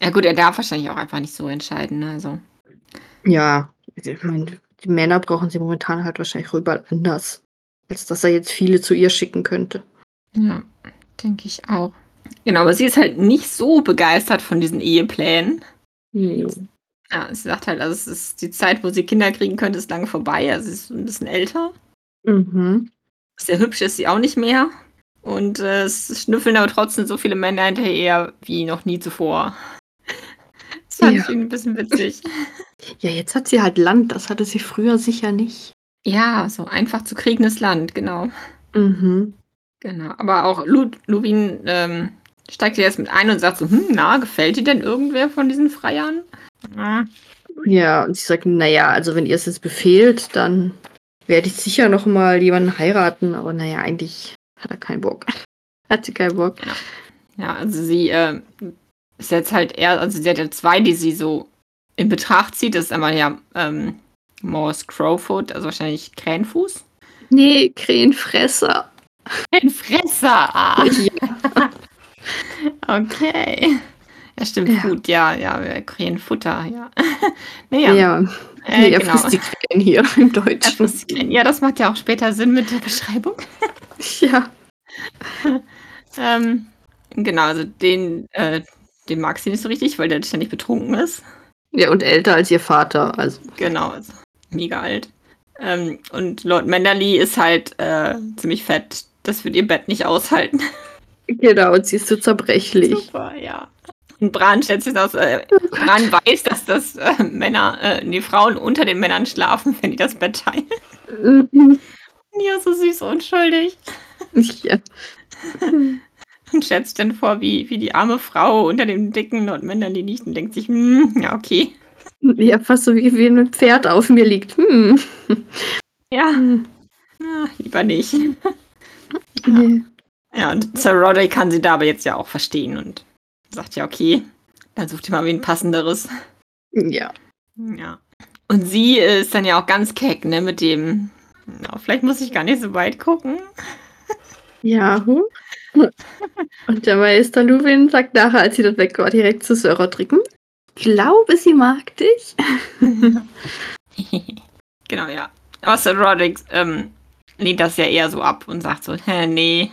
Ja gut, er darf wahrscheinlich auch einfach nicht so entscheiden, ne? Also. Ja, ich meine, die Männer brauchen sie momentan halt wahrscheinlich überall anders, als dass er jetzt viele zu ihr schicken könnte. Ja, denke ich auch. Genau, aber sie ist halt nicht so begeistert von diesen Eheplänen. Mhm. Ja, sie sagt halt, also es ist die Zeit, wo sie Kinder kriegen könnte, ist lange vorbei. Also sie ist ein bisschen älter. Mhm. Sehr hübsch ist sie auch nicht mehr. Und äh, es schnüffeln aber trotzdem so viele Männer hinterher wie noch nie zuvor. Fand Ja. ich irgendwie ein bisschen witzig. Ja, jetzt hat sie halt Land, das hatte sie früher sicher nicht. Ja, so einfach zu kriegendes Land, genau. Mhm. Genau. Aber auch Lu Lubin ähm, steigt jetzt mit ein und sagt so, hm, na, gefällt dir denn irgendwer von diesen Freiern? Ja. Ja, und sie sagt, naja, also wenn ihr es jetzt befehlt, dann werde ich sicher noch mal jemanden heiraten, aber naja, eigentlich hat er keinen Bock. Hat sie keinen Bock. Ja, also sie äh, ist jetzt halt eher, also sie hat ja zwei, die sie so in Betracht zieht. Das ist einmal ja ähm, Morse Crowfoot, also wahrscheinlich Krähenfuß. Nee, Krähenfresser. Ein Fresser! Ah, Ja. okay. Ja, stimmt, Ja. gut, ja, ja, Krähenfutter, ja. naja, Ja, äh, nee, er genau. frisst die Krähen hier im Deutschen. Ja, das macht ja auch später Sinn mit der Beschreibung. Ja. Ähm, genau, also den, äh, den mag sie nicht so richtig, weil der ständig betrunken ist. Ja, und älter als ihr Vater. Also, Genau, also mega alt. Ähm, und Lord Manderly ist halt äh, ziemlich fett. Das wird ihr Bett nicht aushalten. genau, und sie ist so zerbrechlich. Super, ja. Und Bran stellt sich aus, äh, Bran weiß, dass das äh, Männer, äh, nee, Frauen unter den Männern schlafen, wenn die das Bett teilen. Mhm. Ja, so süß und unschuldig. Ja. Und stellt sich dann vor, wie, wie die arme Frau unter dem dicken Lord Manderly liegt und denkt sich, hm, ja, okay. ja, fast so wie, wie ein Pferd auf mir liegt. Hm. Ja, Hm. ah, lieber nicht. Nee. Ja, und Sir Roderick kann sie da aber jetzt ja auch verstehen und sagt ja, okay, dann sucht ihr mal wen passenderes. Ja. Ja. Und sie ist dann ja auch ganz keck, ne, mit dem, ja, vielleicht muss ich gar nicht so weit gucken. Ja. hm. Und der Meister Luwin sagt nachher, als sie das weg war, direkt zu Sir Roderick, "Hm, ich glaube, sie mag dich. genau, ja. Aber Sir Roderick ähm, lehnt das ja eher so ab und sagt so, hä, nee,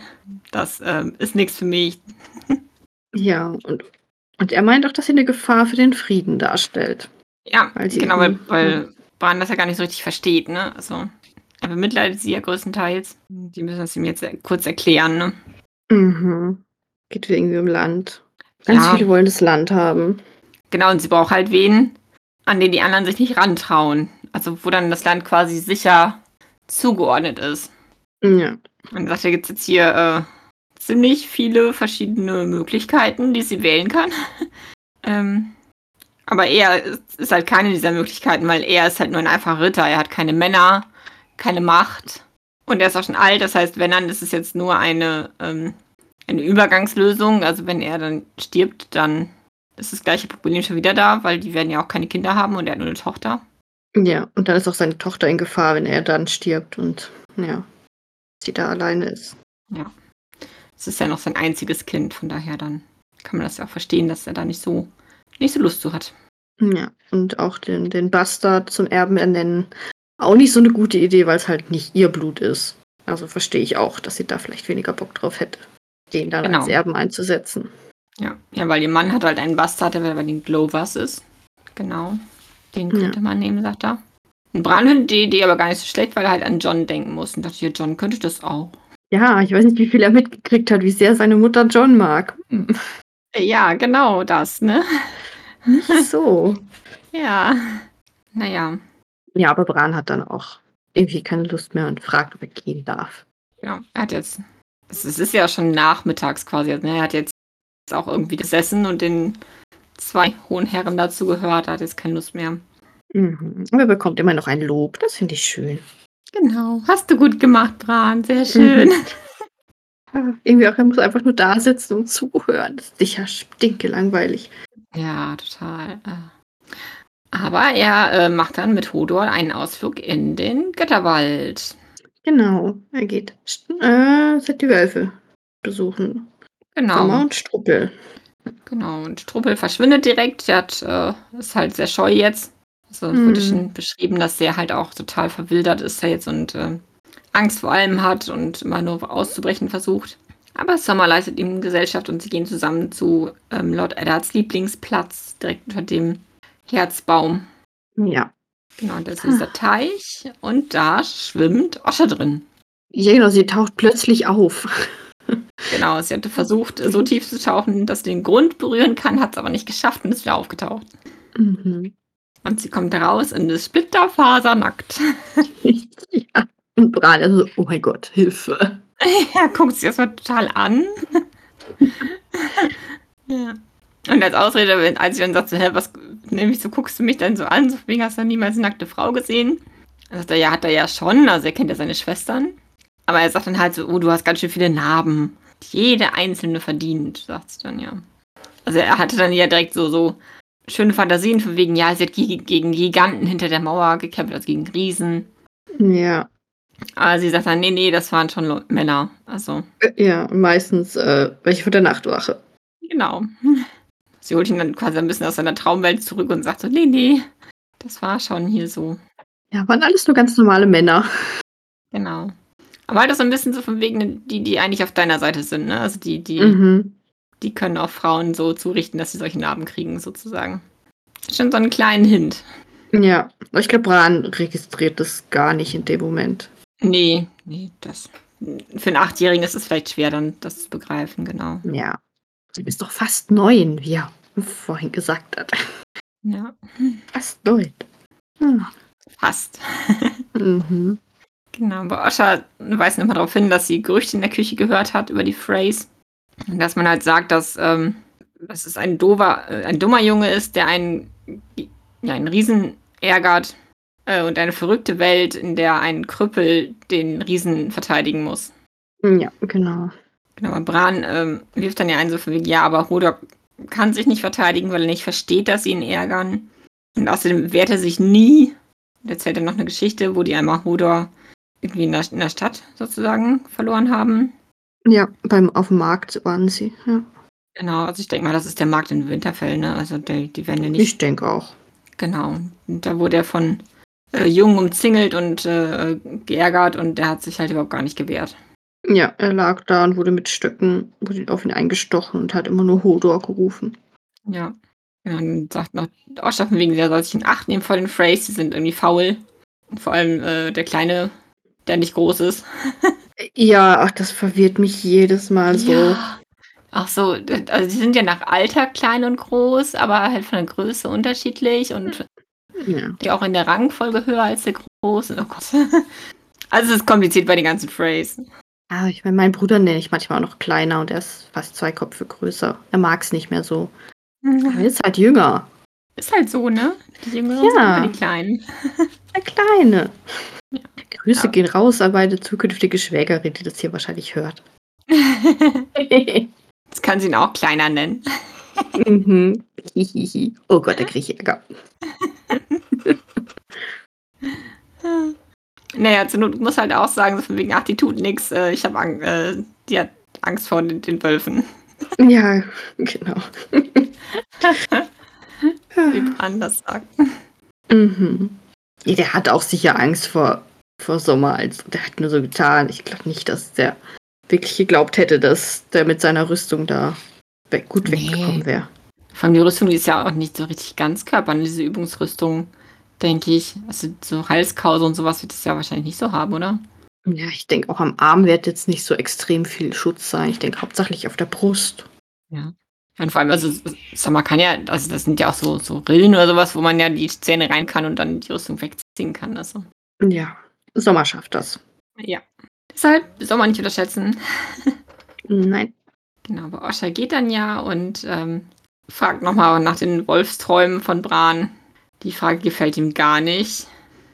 das ähm, ist nichts für mich. Ja, und, und er meint auch, dass sie eine Gefahr für den Frieden darstellt. Ja, Weil genau, weil, weil Bran das ja gar nicht so richtig versteht, ne? Also, er bemitleidet sie ja größtenteils. Die müssen das ihm jetzt kurz erklären, ne? Mhm. Geht irgendwie um Land. Ganz Ja. viele wollen das Land haben. Genau, und sie braucht halt wen, an den die anderen sich nicht rantrauen. Also, wo dann das Land quasi sicher zugeordnet ist. Ja. Und sagt, da gibt es jetzt hier äh, ziemlich viele verschiedene Möglichkeiten, die sie wählen kann. ähm, aber er ist, ist halt keine dieser Möglichkeiten, weil er ist halt nur ein einfacher Ritter. Er hat keine Männer, keine Macht. Und er ist auch schon alt. Das heißt, wenn dann ist es jetzt nur eine, ähm, eine Übergangslösung. Also wenn er dann stirbt, dann ist das gleiche Problem schon wieder da, weil die werden ja auch keine Kinder haben und er hat nur eine Tochter. Ja, und dann ist auch seine Tochter in Gefahr, wenn er dann stirbt und ja, sie da alleine ist. Es ist ja noch sein einziges Kind, von daher dann kann man das ja auch verstehen, dass er da nicht so, nicht so Lust zu hat. Ja, und auch den, den Bastard zum Erben ernennen. Auch nicht so eine gute Idee, weil es halt nicht ihr Blut ist. Also verstehe ich auch, dass sie da vielleicht weniger Bock drauf hätte, den dann Genau. als Erben einzusetzen. Ja, ja, weil ihr Mann hat halt einen Bastard, der bei den Glovers ist. Genau. Den Ja. könnte man nehmen, sagt er. Und Bran findet die Idee aber gar nicht so schlecht, weil er halt an John denken muss. Und dachte, ja, John könnte das auch. Ja, ich weiß nicht, wie viel er mitgekriegt hat, wie sehr seine Mutter John mag. Hm, Ja, genau das, ne? Nicht so. Ja. Naja. Ja, aber Bran hat dann auch irgendwie keine Lust mehr und fragt, ob er gehen darf. Ja, er hat jetzt. Es ist ja schon nachmittags quasi. Ne? Er hat jetzt auch irgendwie gesessen und den zwei hohen Herren dazu gehört. Er hat jetzt keine Lust mehr. Mhm. Aber er bekommt immer noch ein Lob. Das finde ich schön. Genau. Hast du gut gemacht, Bran. Sehr schön. Ja, irgendwie auch, er muss einfach nur da sitzen und zuhören. Das ist sicher stinke langweilig. Ja, total. äh. Aber er äh, macht dann mit Hodor einen Ausflug in den Götterwald. Genau, er geht äh, die Wölfe besuchen. Sommer Genau. und Struppel. Genau. Und Struppel verschwindet direkt. Der hat, äh, ist halt sehr scheu jetzt. Also es wurde Mhm. schon beschrieben, dass der halt auch total verwildert ist jetzt und äh, Angst vor allem hat und immer nur auszubrechen versucht. Aber Sommer leistet ihm Gesellschaft und sie gehen zusammen zu ähm, Lord Eddards Lieblingsplatz, direkt unter dem Herzbaum. Ja. Genau, das ist dieser Teich und da schwimmt Osche drin. Ja, genau, sie taucht plötzlich auf. Genau, sie hatte versucht, so tief zu tauchen, dass sie den Grund berühren kann, hat es aber nicht geschafft und ist wieder aufgetaucht. Mhm. Und sie kommt raus und ist splitterfasernackt. ja. Und Bran also, oh mein Gott, Hilfe. ja, guckt sie erstmal total an. ja. Und als Ausrede, als ich dann sagte, hä, was, nämlich so guckst du mich dann so an, so wegen hast du niemals eine nackte Frau gesehen. Dann sagt er, ja, hat er ja schon, also er kennt ja seine Schwestern. Aber er sagt dann halt so, oh, du hast ganz schön viele Narben. Jede einzelne verdient, sagt sie dann ja. Also er hatte dann ja direkt so, so schöne Fantasien von wegen, ja, sie hat gegen Giganten hinter der Mauer gekämpft, also gegen Riesen. Ja. Aber sie sagt dann, nee, nee, das waren schon Männer. Also. Ja, meistens äh, welche von der Nachtwache. Genau. Sie holt ihn dann quasi ein bisschen aus seiner Traumwelt zurück und sagt so, nee, nee, das war schon hier so. Ja, waren alles nur ganz normale Männer. Genau. Aber halt auch so ein bisschen so von wegen, die, die eigentlich auf deiner Seite sind, ne? Also die, die, mhm. die können auch Frauen so zurichten, dass sie solche Narben kriegen, sozusagen. Schon so einen kleinen Hint. Ja, ich glaube, Bran registriert das gar nicht in dem Moment. Nee, nee, das. Für einen Achtjährigen ist es vielleicht schwer, dann das zu begreifen, genau. Ja. Du bist doch fast neun, wie er vorhin gesagt hat. Ja. Fast neun. Hm. Fast. mhm. Genau, aber Osha weist nochmal darauf hin, dass sie Gerüchte in der Küche gehört hat über die Phrase. Dass man halt sagt, dass, ähm, dass es ein, dover, äh, ein dummer Junge ist, der einen, ja, einen Riesen ärgert äh, und eine verrückte Welt, in der ein Krüppel den Riesen verteidigen muss. Ja, genau. Genau, aber Bran ähm, wirft dann ja ein so von wegen, ja, aber Hodor kann sich nicht verteidigen, weil er nicht versteht, dass sie ihn ärgern. Und außerdem wehrt er sich nie. Und erzählt er noch eine Geschichte, wo die einmal Hodor irgendwie in der, in der Stadt sozusagen verloren haben. Ja, beim, auf dem Markt waren sie, ja. Genau, also ich denke mal, das ist der Markt in Winterfell, ne? Also die, die werden ja nicht. Ich denke auch. Genau. Und da wurde er von äh, Jungen umzingelt und äh, geärgert und der hat sich halt überhaupt gar nicht gewehrt. Ja, er lag da und wurde mit Stöcken wurde auf ihn eingestochen und hat immer nur Hodor gerufen. Ja. ja dann sagt noch Oschaffen wegen, der soll sich in Acht nehmen vor den Freys, die sind irgendwie faul. Und vor allem äh, der Kleine, der nicht groß ist. ja, ach, das verwirrt mich jedes Mal so. Ja. Ach so, also die sind ja nach Alter klein und groß, aber halt von der Größe unterschiedlich und ja. die auch in der Rangfolge höher als der Große. Oh Gott. Also es ist kompliziert bei den ganzen Phrases. Ah, ich meine, meinen Bruder nenne ich manchmal auch noch kleiner und er ist fast zwei Köpfe größer. Er mag es nicht mehr so. Mhm. Er ist halt jünger. Ist halt so, ne? Die Jüngeren ja. sind die Kleinen. Der Kleine. Ja. Grüße ja. gehen raus an meine zukünftige Schwägerin, die das hier wahrscheinlich hört. das kann sie ihn auch kleiner nennen. mhm. oh Gott, da kriege ich Ärger. Naja, du musst halt auch sagen, so von wegen, ach, die tut nichts, äh, ich habe Angst, äh, die hat Angst vor den, den Wölfen. Ja, genau. Wie das sagt. Mhm. Der hat auch sicher Angst vor, vor Sommer. Also, der hat nur so getan. Ich glaube nicht, dass der wirklich geglaubt hätte, dass der mit seiner Rüstung da weg, gut nee. weggekommen wäre. Vor allem die Rüstung die ist ja auch nicht so richtig ganz körpern, diese Übungsrüstung denke ich. Also so Halskause und sowas wird es ja wahrscheinlich nicht so haben, oder? Ja, ich denke auch am Arm wird jetzt nicht so extrem viel Schutz sein. Ich denke hauptsächlich auf der Brust. Ja. Und vor allem, also, man kann ja, also das sind ja auch so, so Rillen oder sowas, wo man ja die Zähne rein kann und dann die Rüstung wegziehen kann. Also. Ja, Sommer schafft das. Ja. Deshalb Sommer nicht unterschätzen. Nein. Genau, aber Osha geht dann ja und ähm, fragt nochmal nach den Wolfsträumen von Bran. Die Frage gefällt ihm gar nicht.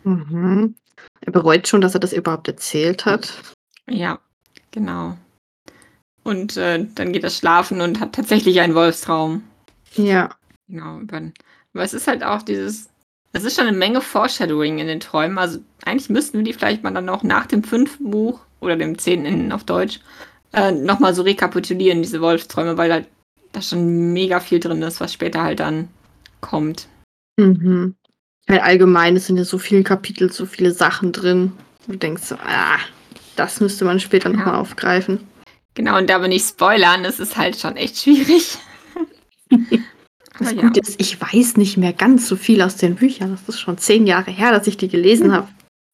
Mhm. Er bereut schon, dass er das überhaupt erzählt hat. Ja, genau. Und äh, dann geht er schlafen und hat tatsächlich einen Wolfstraum. Ja. Genau. Aber es ist halt auch dieses. Es ist schon eine Menge Foreshadowing in den Träumen. Also eigentlich müssten wir die vielleicht mal dann auch nach dem fünften Buch oder dem zehnten auf Deutsch äh, nochmal so rekapitulieren, diese Wolfsträume, weil halt da schon mega viel drin ist, was später halt dann kommt. Mhm. Weil allgemein es sind ja so viele Kapitel, so viele Sachen drin. Du denkst so, ah, das müsste man später ja. nochmal aufgreifen. Genau, und da bin ich spoilern, es ist halt schon echt schwierig. das ja. Gute ist, ich weiß nicht mehr ganz so viel aus den Büchern. Das ist schon zehn Jahre her, dass ich die gelesen habe.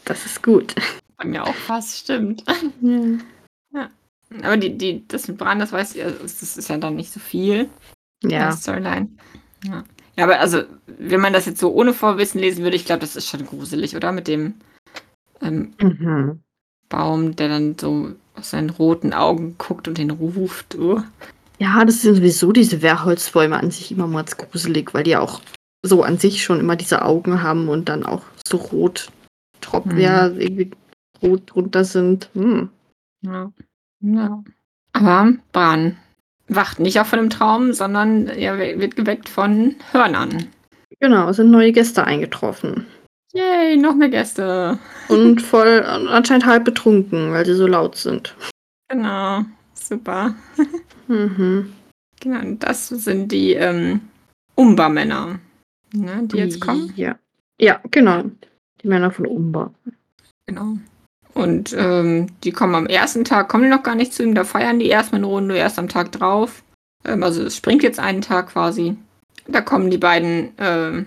Das ist gut. Bei mir auch fast, stimmt. Ja. ja. Aber die, die, das mit Bran, das weiß ich, also das ist ja dann nicht so viel. Ja. Storyline. Ja. Ja, aber also, wenn man das jetzt so ohne Vorwissen lesen würde, ich glaube, das ist schon gruselig, oder? Mit dem ähm, Mhm. Baum, der dann so aus seinen roten Augen guckt und den ruft. Oh. Ja, das sind sowieso diese Wehrholzbäume an sich immer mal gruselig, weil die auch so an sich schon immer diese Augen haben und dann auch so rot Tropfwehr irgendwie rot drunter sind. Hm. Ja. ja. Aber Bran wacht nicht auf von einem Traum, sondern er wird geweckt von Hörnern. Genau, es sind neue Gäste eingetroffen. Yay, noch mehr Gäste. Und voll anscheinend halb betrunken, weil sie so laut sind. Genau, super. Mhm. Genau, das sind die ähm, Umba-Männer, ne, die jetzt kommen. Ja. Ja, genau. Die Männer von Umba. Genau. Und ähm, die kommen am ersten Tag, kommen die noch gar nicht zu ihm, da feiern die erstmal eine Runde, erst am Tag drauf. Ähm, also es springt jetzt einen Tag quasi. Da kommen die beiden, ähm,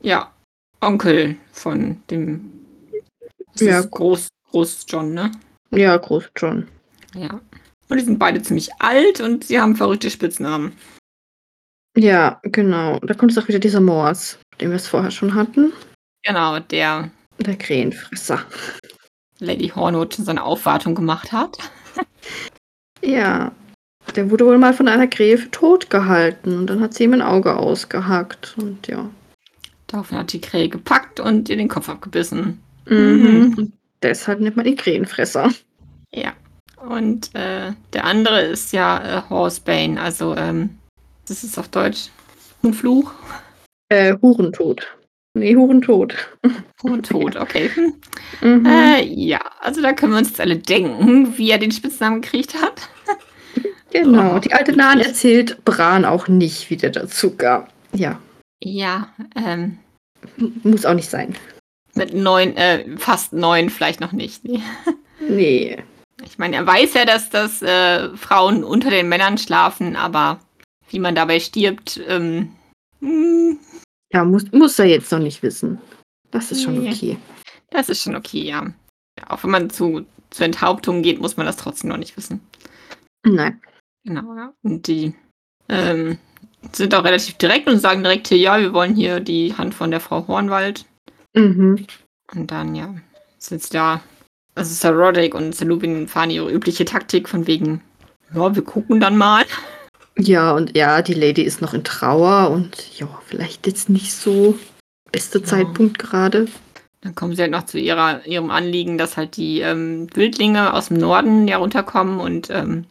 ja, Onkel von dem Ja. Groß, Groß John, ne? Ja, Groß John. Ja. Und die sind beide ziemlich alt und sie haben verrückte Spitznamen. Ja, genau. Da kommt jetzt auch wieder dieser Mors, den wir es vorher schon hatten. Genau, der Der Krähenfresser. Lady Hornwood seine Aufwartung gemacht hat. Ja. Der wurde wohl mal von einer Krähe für tot gehalten und dann hat sie ihm ein Auge ausgehackt. Und ja. Daraufhin hat die Krähe gepackt und ihr den Kopf abgebissen. Mhm. Und deshalb nennt man ihn Krähenfresser. Ja. Und äh, der andere ist ja äh, Horsebane, also ähm, das ist auf Deutsch Huhnfluch. Äh, Hurentod. Nee, Hurentod. Huhntod, okay. Hm. Mhm. Äh, ja, also da können wir uns jetzt alle denken, wie er den Spitznamen gekriegt hat. genau. oh, Die alte Nahen erzählt Bran auch nicht, wie der dazu gab. Ja. Ja, ähm, Muss auch nicht sein. mit neun, äh, fast neun vielleicht noch nicht. Nee. Nee. Ich meine, er weiß ja, dass das äh, Frauen unter den Männern schlafen, aber wie man dabei stirbt, ähm, hm, Ja, muss, muss er jetzt noch nicht wissen. Das ist schon okay. das ist schon okay, ja. ja. Auch wenn man zu, zur Enthauptung geht, muss man das trotzdem noch nicht wissen. Nein. Genau, ja. Und die ähm, sind auch relativ direkt und sagen direkt hier, ja, wir wollen hier die Hand von der Frau Hornwald. Mhm. Und dann, ja, sitzt da, also Sir Roderick und Sir Lupin fahren ihre übliche Taktik von wegen, ja, wir gucken dann mal. Ja, und ja, die Lady ist noch in Trauer und ja, vielleicht jetzt nicht so beste Ja. Zeitpunkt gerade. Dann kommen sie halt noch zu ihrer, ihrem Anliegen, dass halt die ähm, Wildlinge aus dem Norden ja runterkommen und ähm,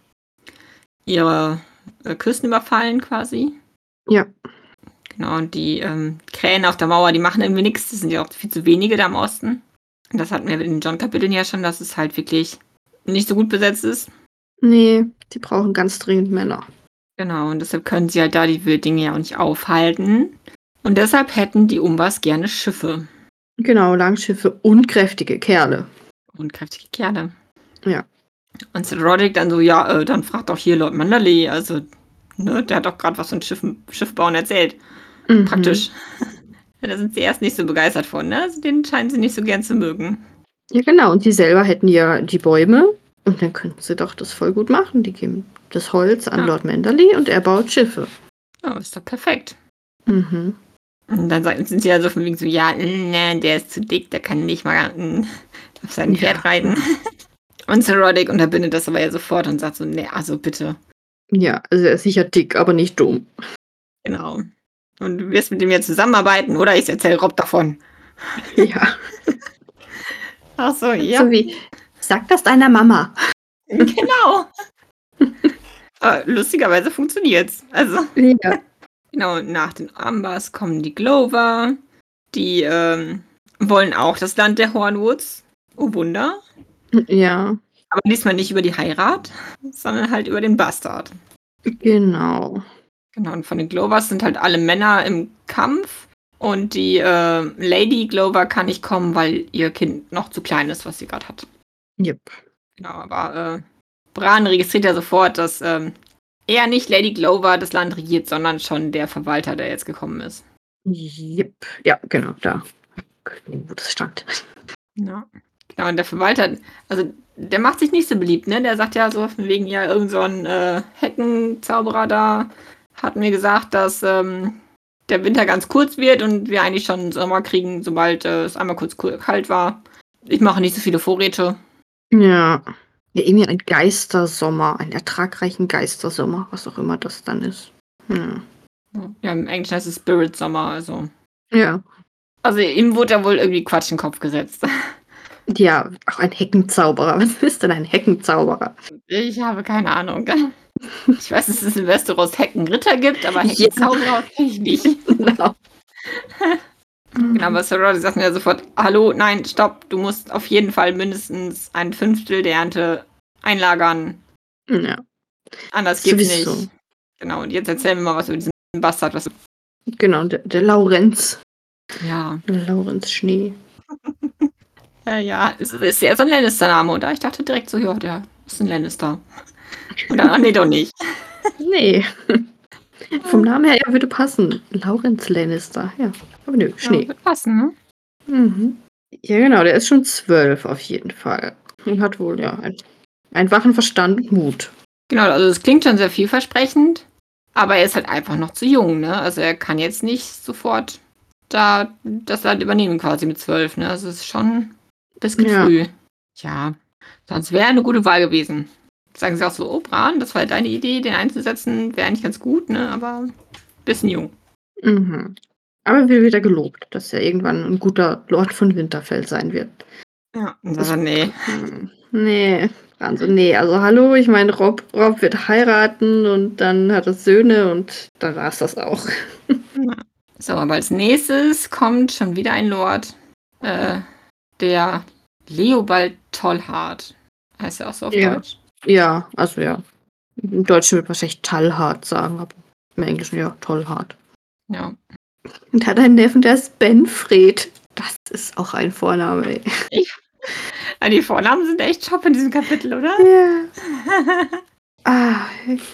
ihre äh, Küsten überfallen quasi. Ja. Genau, und die ähm, Krähen auf der Mauer, die machen irgendwie nichts. Das sind ja auch viel zu wenige da im Osten. Und das hatten wir in den John-Kapiteln ja schon, dass es halt wirklich nicht so gut besetzt ist. Nee, die brauchen ganz dringend Männer. Genau, und deshalb können sie halt da die Wildlinge ja auch nicht aufhalten. Und deshalb hätten die Umbas gerne Schiffe Genau, Langschiffe und kräftige Kerle. und kräftige Kerle. Ja. Und Sir Roderick dann so, ja, äh, dann fragt doch hier Lord Manderley, also, ne, der hat doch gerade was von Schiffen, Schiffbauen erzählt. Mhm. Praktisch. ja, da sind sie erst nicht so begeistert von, ne? Also den scheinen sie nicht so gern zu mögen. Ja, genau. Und die selber hätten ja die Bäume. Und dann könnten sie doch das voll gut machen. Die geben das Holz an Ja. Lord Manderley und er baut Schiffe. Oh, ist doch perfekt. Mhm. Und dann sagen, sind sie ja so von wegen so, ja, ne, der ist zu dick, der kann nicht mal mm, auf sein Ja. Pferd reiten. Und Sir Roderick unterbindet das aber ja sofort und sagt so, ne, also bitte. Ja, also er ist sicher dick, aber nicht dumm. Genau. Und du wirst mit dem ja zusammenarbeiten, oder? Ich erzähle Rob davon. Ja. Ach so, ja. So wie, sag das deiner Mama. genau. Aber lustigerweise funktioniert's. Also, Ja. genau, nach den Ambers kommen die Glover. Die ähm, wollen auch das Land der Hornwoods. Oh Wunder. Ja, Aber diesmal nicht über die Heirat, sondern halt über den Bastard. genau. Genau, und von den Glovers sind halt alle Männer im Kampf. Und die äh, Lady Glover kann nicht kommen, weil ihr Kind noch zu klein ist, was sie gerade hat. Yep. Genau, aber äh, Bran registriert ja sofort, dass ähm, er nicht Lady Glover das Land regiert, sondern schon der Verwalter, der jetzt gekommen ist. Yep. Ja, genau, da. Wo das stand. Ja. Genau, und der Verwalter, also der macht sich nicht so beliebt, ne? Der sagt ja so wegen ja irgend so ein äh, Heckenzauberer da hat mir gesagt, dass ähm, der Winter ganz kurz wird und wir eigentlich schon Sommer kriegen, sobald äh, es einmal kurz kalt war. Ich mache nicht so viele Vorräte. Ja. Ja, irgendwie ein Geistersommer, einen ertragreichen Geistersommer, was auch immer das dann ist. Ja, ja im Englischen heißt es Spirit Sommer, also. Ja. Also ihm wurde da wohl irgendwie Quatsch in den Kopf gesetzt. Ja, auch ein Heckenzauberer. Was ist denn ein Heckenzauberer? Ich habe keine Ahnung. Ich weiß, dass es in Westeros Heckenritter gibt, aber Heckenzauberer ja. kenne ich nicht. Genau. Genau, aber Sir Roddy sagt mir ja sofort, hallo, nein, stopp, du musst auf jeden Fall mindestens ein Fünftel der Ernte einlagern. Ja. Anders geht's nicht. Genau, und jetzt erzähl mir mal was über diesen Bastard. Was genau, der, der Laurenz. Ja. Laurenz Schnee. Ja, ja, es ist ja so ein Lannister-Name. Da ich dachte direkt so, ja, der ist ein Lannister. Und dann, ach nee, doch nicht. Nee. Vom Namen her, er würde passen. Laurenz Lannister, ja. Aber nö, Schnee. Ja, würde passen, ne? Mhm. Ja, genau, der ist schon zwölf auf jeden Fall. Und hat wohl, ja, ein, einen wachen Verstand und Mut. Genau, also es klingt schon sehr vielversprechend, aber er ist halt einfach noch zu jung, ne? Also er kann jetzt nicht sofort da das Land übernehmen quasi mit zwölf, ne? Also es ist schon bisschen ja. früh. Ja, sonst wäre eine gute Wahl gewesen. Sagen sie auch so, oh Bran, das war deine Idee, den einzusetzen, wäre eigentlich ganz gut, ne? Aber bisschen jung. Mhm. Aber wird wieder gelobt, dass er irgendwann ein guter Lord von Winterfell sein wird. Ja, aber nee. Hm, nee, also nee, also hallo, ich meine, Rob, Rob wird heiraten und dann hat er Söhne und dann war es das auch. So, aber als nächstes kommt schon wieder ein Lord, äh, der Leobald Tollhart. Heißt er auch so auf ja. Deutsch? Ja, also ja. Im Deutschen wird man wahrscheinlich Tallhart sagen, aber im Englischen ja Tollhart. Ja. Und hat einen Neffen, der ist Benfred. Das ist auch ein Vorname, ey. Ich, die Vornamen sind echt top in diesem Kapitel, oder? Ja. ah,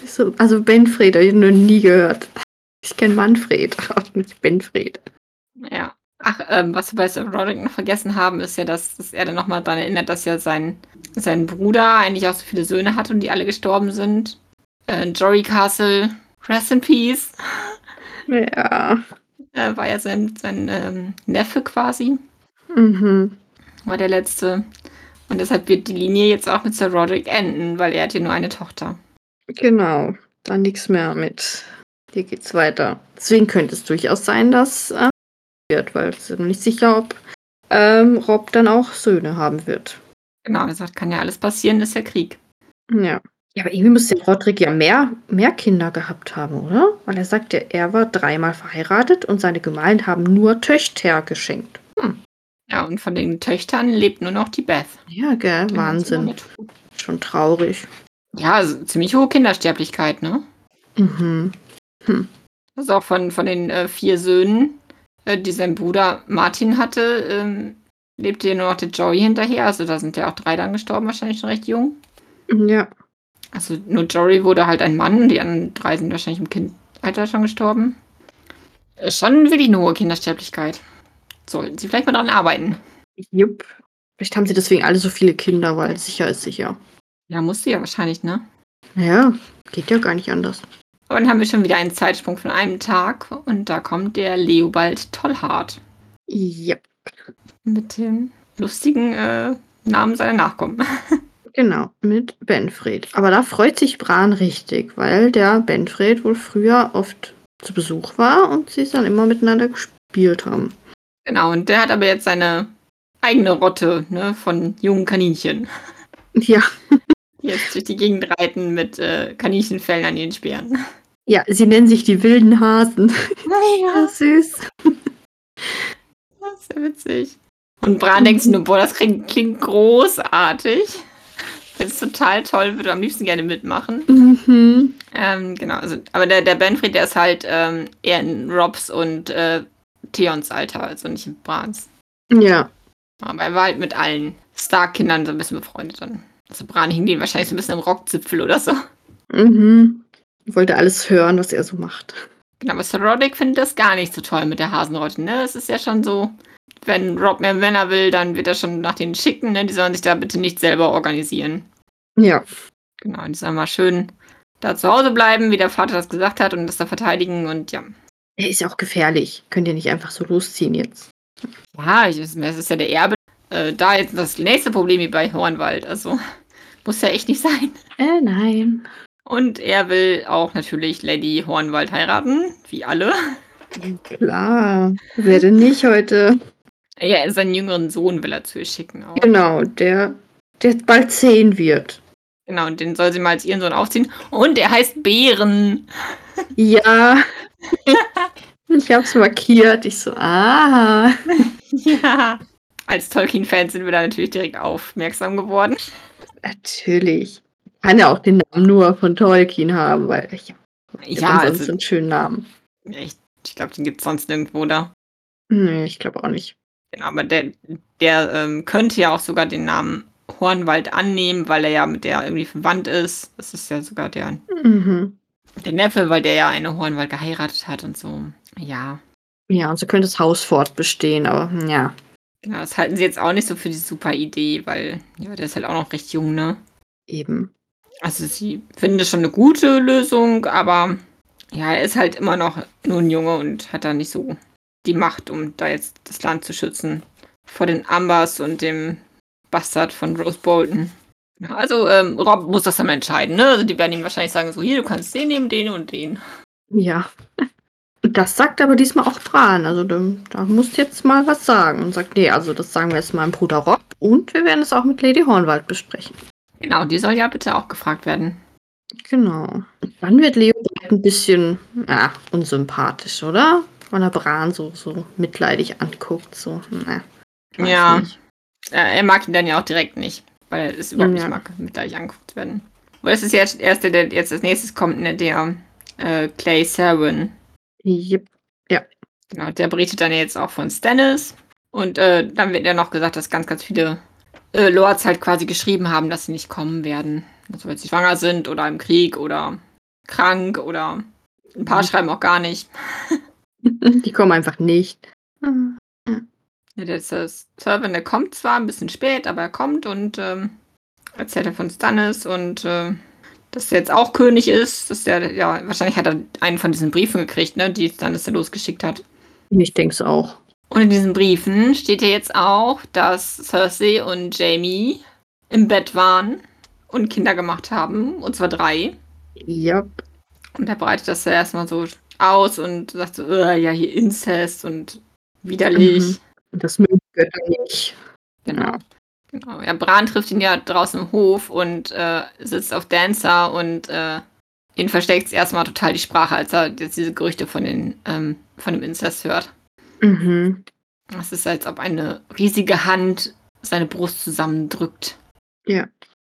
so, also Benfred habe ich noch nie gehört. Ich kenne Manfred, aber nicht Benfred. Ja. Ach, ähm, was wir bei Sir Roderick noch vergessen haben, ist ja, dass, dass er dann nochmal daran erinnert, dass ja sein, sein Bruder eigentlich auch so viele Söhne hat und die alle gestorben sind. Äh, Jory Castle, Rest in Peace. Ja. Äh, war ja sein, sein ähm, Neffe quasi. Mhm. War der letzte. Und deshalb wird die Linie jetzt auch mit Sir Roderick enden, weil er hat ja nur eine Tochter. Genau. Dann nichts mehr mit. Hier geht's weiter. Deswegen könnte es durchaus sein, dass äh, wird, weil es ist nicht sicher, ob ähm, Rob dann auch Söhne haben wird. Genau, er sagt, kann ja alles passieren, ist ja Krieg. Ja. Ja, aber irgendwie müsste Roderick ja mehr, mehr Kinder gehabt haben, oder? Weil er sagt ja, er war dreimal verheiratet und seine Gemahlin haben nur Töchter geschenkt. Hm. Ja, und von den Töchtern lebt nur noch die Beth. Ja, gell, genau, Wahnsinn. Schon traurig. Ja, also ziemlich hohe Kindersterblichkeit, ne? Mhm. Hm. Also auch von, von den äh, vier Söhnen die sein Bruder Martin hatte, ähm, lebte ja nur noch der Joey hinterher. Also da sind ja auch drei dann gestorben, wahrscheinlich schon recht jung. Ja. Also nur Jory wurde halt ein Mann, die anderen drei sind wahrscheinlich im Kindalter schon gestorben. Äh, schon wirklich eine hohe Kindersterblichkeit. Sollten sie vielleicht mal daran arbeiten. Jupp. Vielleicht haben sie deswegen alle so viele Kinder, weil sicher ist sicher. Ja, musste ja wahrscheinlich, ne? Ja, geht ja gar nicht anders. Und dann haben wir schon wieder einen Zeitsprung von einem Tag und da kommt der Leobald Tollhart. Ja. Mit dem lustigen äh, Namen seiner Nachkommen. Genau, mit Benfred. Aber da freut sich Bran richtig, weil der Benfred wohl früher oft zu Besuch war und sie dann immer miteinander gespielt haben. Genau, und der hat aber jetzt seine eigene Rotte ne, von jungen Kaninchen. Ja. Jetzt durch die Gegend reiten mit äh, Kaninchenfällen an ihren Speeren. Ja, sie nennen sich die wilden Hasen. Ja, süß. Das ist ja witzig. Und Bran denkt sich nur, boah, das klingt, klingt großartig. Das ist total toll, würde am liebsten gerne mitmachen. Mhm. Ähm, genau, also, aber der, der Benfried, der ist halt ähm, eher in Robs und äh, Theons Alter, also nicht in Brans. Ja. Aber er war halt mit allen Stark-Kindern so ein bisschen befreundet dann. Also Bran hing den wahrscheinlich so ein bisschen im Rockzipfel oder so. Mhm. Ich wollte alles hören, was er so macht. Genau, aber Sir Roderick findet das gar nicht so toll mit der Hasenrotte, ne? Das ist ja schon so wenn Rob mehr Männer will, dann wird er schon nach denen schicken. Ne? Die sollen sich da bitte nicht selber organisieren. Ja. Genau, die sollen mal schön da zu Hause bleiben, wie der Vater das gesagt hat und das da verteidigen und ja. Er ist ja auch gefährlich. Könnt ihr nicht einfach so losziehen jetzt? Ja, ich, es ist ja der Erbe. Äh, da jetzt das nächste Problem wie bei Hornwald. Also muss ja echt nicht sein. Äh, nein. Und er will auch natürlich Lady Hornwald heiraten, wie alle. Klar. Wer denn nicht heute? Ja, seinen jüngeren Sohn will er zu ihr schicken. Auch. Genau, der, der bald zehn wird. Genau, und den soll sie mal als ihren Sohn aufziehen. Und er heißt Bären. Ja. ich hab's markiert. Ich so, ah. Ja. Als Tolkien-Fans sind wir da natürlich direkt aufmerksam geworden. Natürlich. Kann ja auch den Namen nur von Tolkien haben, weil ich Ja, sonst also, einen schönen Namen. ich, ich glaube, den gibt es sonst nirgendwo da. Nee, ich glaube auch nicht. Genau, aber der, der ähm, könnte ja auch sogar den Namen Hornwald annehmen, weil er ja mit der irgendwie verwandt ist. Das ist ja sogar der, Mhm. der Neffe, weil der ja eine Hornwald geheiratet hat und so. Ja. Ja, und so könnte das Haus fortbestehen, aber hm, ja. Genau, das halten sie jetzt auch nicht so für die super Idee, weil ja, der ist halt auch noch recht jung, ne? Eben. Also sie finden das schon eine gute Lösung, aber ja, er ist halt immer noch nur ein Junge und hat da nicht so die Macht, um da jetzt das Land zu schützen vor den Ambers und dem Bastard von Rose Bolton. Also ähm, Rob muss das dann entscheiden, ne? Also die werden ihm wahrscheinlich sagen, so hier, du kannst den nehmen, den und den. Ja. Das sagt aber diesmal auch Bran. Also da musst jetzt mal was sagen. Und sagt, nee, also das sagen wir jetzt meinem Bruder Rob. Und wir werden es auch mit Lady Hornwald besprechen. Genau, die soll ja bitte auch gefragt werden. Genau. Dann wird Leo bald ein bisschen ja, unsympathisch, oder? Weil er Bran so, so mitleidig anguckt. So, weiß Ja. nicht. Er mag ihn dann ja auch direkt nicht, weil er es überhaupt Ja. nicht mag, mit gleich angeguckt zu werden. Aber es ist jetzt der erste, der jetzt als nächstes kommt, ne, der äh, Clay Serwin. Yep. Genau, der berichtet dann jetzt auch von Stannis. Und äh, dann wird ja noch gesagt, dass ganz, ganz viele äh, Lords halt quasi geschrieben haben, dass sie nicht kommen werden. Also weil sie schwanger sind oder im Krieg oder krank oder ein paar Mhm. schreiben auch gar nicht. Die kommen einfach nicht. Ja, der ist das Servant, der kommt zwar ein bisschen spät, aber er kommt und ähm, erzählt er von Stannis und äh, dass er jetzt auch König ist. Dass der, ja, wahrscheinlich hat er einen von diesen Briefen gekriegt, ne, die Stannis da losgeschickt hat. Ich denke es auch. Und in diesen Briefen steht ja jetzt auch, dass Cersei und Jamie im Bett waren und Kinder gemacht haben, und zwar drei. Yep. Und er breitet das ja erstmal so aus und sagt so, "Äh, ja, hier Inzest und widerlich. Mhm. Und das mögen Götter nicht. Genau. genau. Ja, Bran trifft ihn ja draußen im Hof und äh, sitzt auf Dancer und äh, ihn versteckt es erstmal total die Sprache, als er jetzt diese Gerüchte von, den, ähm, von dem Inzest hört. Mhm. Es ist, als ob eine riesige Hand seine Brust zusammendrückt.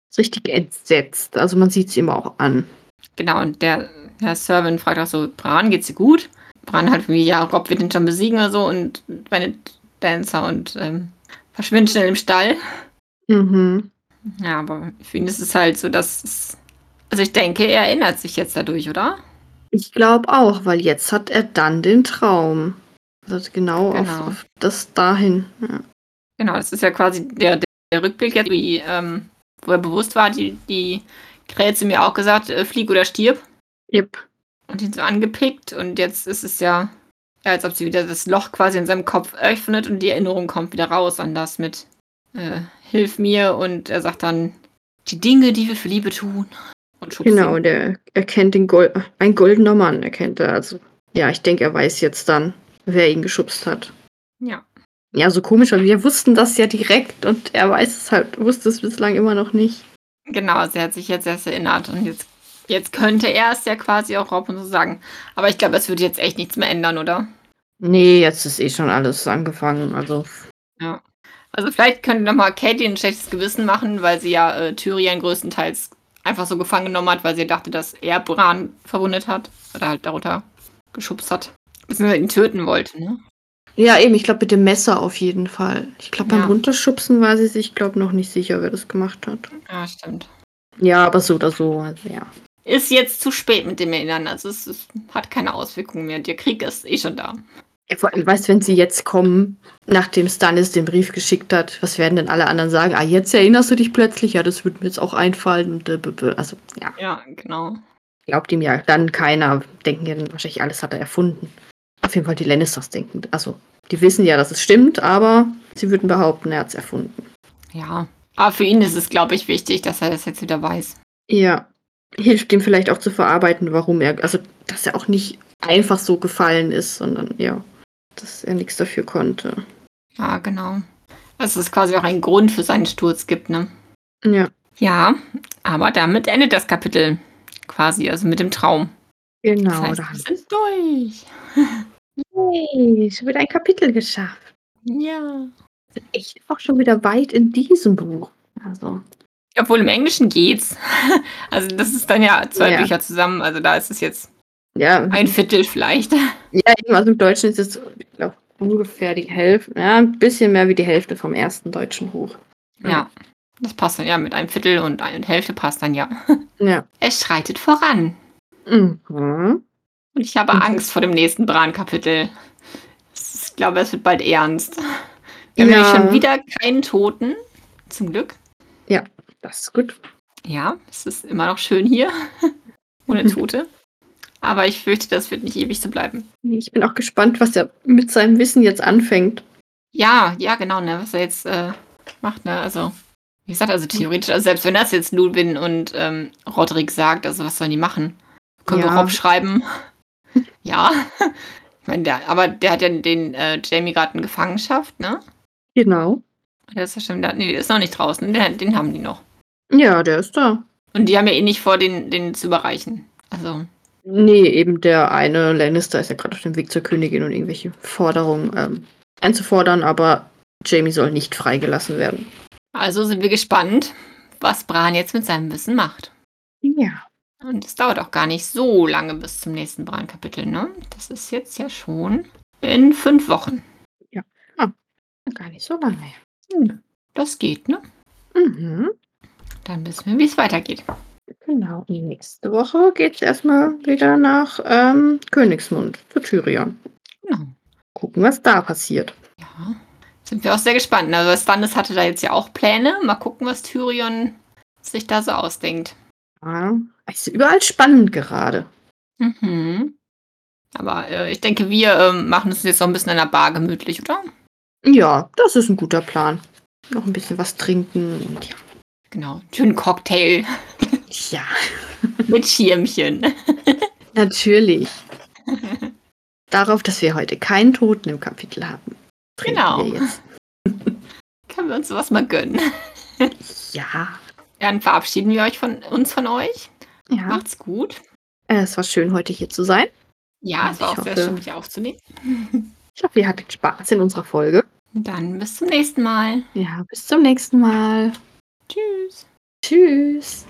Ist richtig entsetzt. Also man sieht es ihm auch an. Genau, und der, der Servant fragt auch so, Bran, geht's dir gut? Bran halt wie, ja, Rob wird ihn schon besiegen oder so und meine Dancer und ähm, verschwindet schnell im Stall. Mhm. Ja, aber für ihn ist es halt so, dass es, also ich denke, er erinnert sich jetzt dadurch, oder? Ich glaube auch, weil jetzt hat er dann den Traum. Also genau, Genau. Auf, auf das dahin. Ja. Genau, das ist ja quasi der, der Rückblick jetzt, wie, ähm, wo er bewusst war, die, die Krähe mir auch gesagt, äh, flieg oder stirb Yep. und ihn so angepickt und jetzt ist es ja, als ob sie wieder das Loch quasi in seinem Kopf öffnet und die Erinnerung kommt wieder raus an das mit äh, Hilf mir und er sagt dann die Dinge, die wir für Liebe tun und schubst Genau, ihn. der erkennt den Gold, ein goldener Mann erkennt er. Also ja, ich denke, er weiß jetzt dann, wer ihn geschubst hat. Ja. Ja, so komisch, weil wir wussten das ja direkt und er weiß es halt, wusste es bislang immer noch nicht. Genau, also er hat sich jetzt erst erinnert und jetzt, jetzt könnte er es ja quasi auch Rob und so sagen. Aber ich glaube, es würde jetzt echt nichts mehr ändern, oder? Nee, jetzt ist eh schon alles angefangen. Also Also vielleicht könnte nochmal Katie ein schlechtes Gewissen machen, weil sie ja äh, Tyrion größtenteils einfach so gefangen genommen hat, weil sie dachte, dass er Bran verwundet hat oder halt darunter geschubst hat. Beziehungsweise ihn töten wollte, ne? Ja, eben, ich glaube mit dem Messer auf jeden Fall. Ich glaube, beim Ja. Runterschubsen war sie sich, glaube noch nicht sicher, wer das gemacht hat. Ja, stimmt. Ja, aber so oder so, also ja. Ist jetzt zu spät mit dem Erinnern. Also es, es hat keine Auswirkungen mehr. Der Krieg ist eh schon da. Ja, vor allem, weißt du, wenn sie jetzt kommen, nachdem Stannis den Brief geschickt hat, was werden denn alle anderen sagen? Ah, jetzt erinnerst du dich plötzlich? Ja, das wird mir jetzt auch einfallen. Und, äh, also, ja, Ja, genau. glaubt ihm ja dann keiner. Denken ja dann wahrscheinlich, alles hat er erfunden. Auf jeden Fall die Lannisters denken. Also, die wissen ja, dass es stimmt, aber sie würden behaupten, er hat es erfunden. Ja. Aber für ihn ist es, glaube ich, wichtig, dass er das jetzt wieder weiß. Ja, hilft ihm vielleicht auch zu verarbeiten, warum er, also, dass er auch nicht einfach so gefallen ist, sondern ja, dass er nichts dafür konnte. Ja, genau. Dass es quasi auch einen Grund für seinen Sturz gibt, ne? Ja, Ja, aber damit endet das Kapitel quasi, also mit dem Traum. genau. Das heißt, da wir sind durch. Yay, schon wieder ein Kapitel geschafft. Ja. Sind echt auch schon wieder weit in diesem Buch. Also, Obwohl im Englischen geht's. Also das ist dann ja zwei Ja. Bücher zusammen, also da ist es jetzt ja, ein Viertel vielleicht. ja, eben, also im Deutschen ist es, ich glaube, ungefähr die Hälfte, ja, ein bisschen mehr wie die Hälfte vom ersten deutschen Buch. Ja. Das passt dann ja mit einem Viertel und eine Hälfte passt dann ja. Ja. Es schreitet voran. Mhm. Und ich habe Mhm. Angst vor dem nächsten Bran-Kapitel. Ich glaube, es wird bald ernst. Wir haben Ja. nämlich schon wieder keinen Toten. Zum Glück. Das ist gut. Ja, es ist immer noch schön hier. Ohne Tote. Aber ich fürchte, das wird nicht ewig so bleiben. Ich bin auch gespannt, was er mit seinem Wissen jetzt anfängt. Ja, ja, genau, ne, was er jetzt äh, macht, ne? Also, wie gesagt, also theoretisch, also selbst wenn das jetzt Ludwin und ähm, Roderick sagt, also was sollen die machen? Können wir Ja. Rob schreiben? Ja. Ich meine, der, aber der hat ja den äh, Jamie gerade in Gefangenschaft, ne? Genau. Der ist ja schon wieder, nee, der ist noch nicht draußen, den, den haben die noch. Ja, der ist da. Und die haben ja eh nicht vor, den, den zu überreichen. Also, Nee, eben der eine Lannister ist ja gerade auf dem Weg zur Königin und irgendwelche Forderungen ähm, einzufordern, aber Jamie soll nicht freigelassen werden. also sind wir gespannt, was Bran jetzt mit seinem Wissen macht. Ja. Und es dauert auch gar nicht so lange bis zum nächsten Bran-Kapitel, ne? Das ist jetzt ja schon in fünf Wochen. Gar nicht so lange. Hm, Das geht, ne? Mhm. Dann wissen wir, wie es weitergeht. Genau. Und nächste Woche geht es erstmal wieder nach ähm, Königsmund zu Tyrion. Genau. Gucken, was da passiert. Ja. Sind wir auch sehr gespannt. Also Stannis hatte da jetzt ja auch Pläne. Mal gucken, was Tyrion sich da so ausdenkt. Ja, es ist überall spannend gerade. Mhm. Aber äh, ich denke, wir ähm, machen es jetzt noch ein bisschen an der Bar gemütlich, oder? Ja, das ist ein guter Plan. Noch ein bisschen was trinken und ja. Genau. Schönen Cocktail Ja, mit Schirmchen. natürlich. Darauf, dass wir heute keinen Toten im Kapitel haben. Genau. Können wir uns sowas mal gönnen. Ja. Dann verabschieden wir euch von uns von euch. ja. Macht's gut. Äh, Es war schön, heute hier zu sein. Ja, es war Ich auch sehr hoffe- schön, dich aufzunehmen. Ich hoffe, ihr hattet Spaß in unserer Folge. Dann bis zum nächsten Mal. Ja, bis zum nächsten Mal. Tschüss. Tschüss.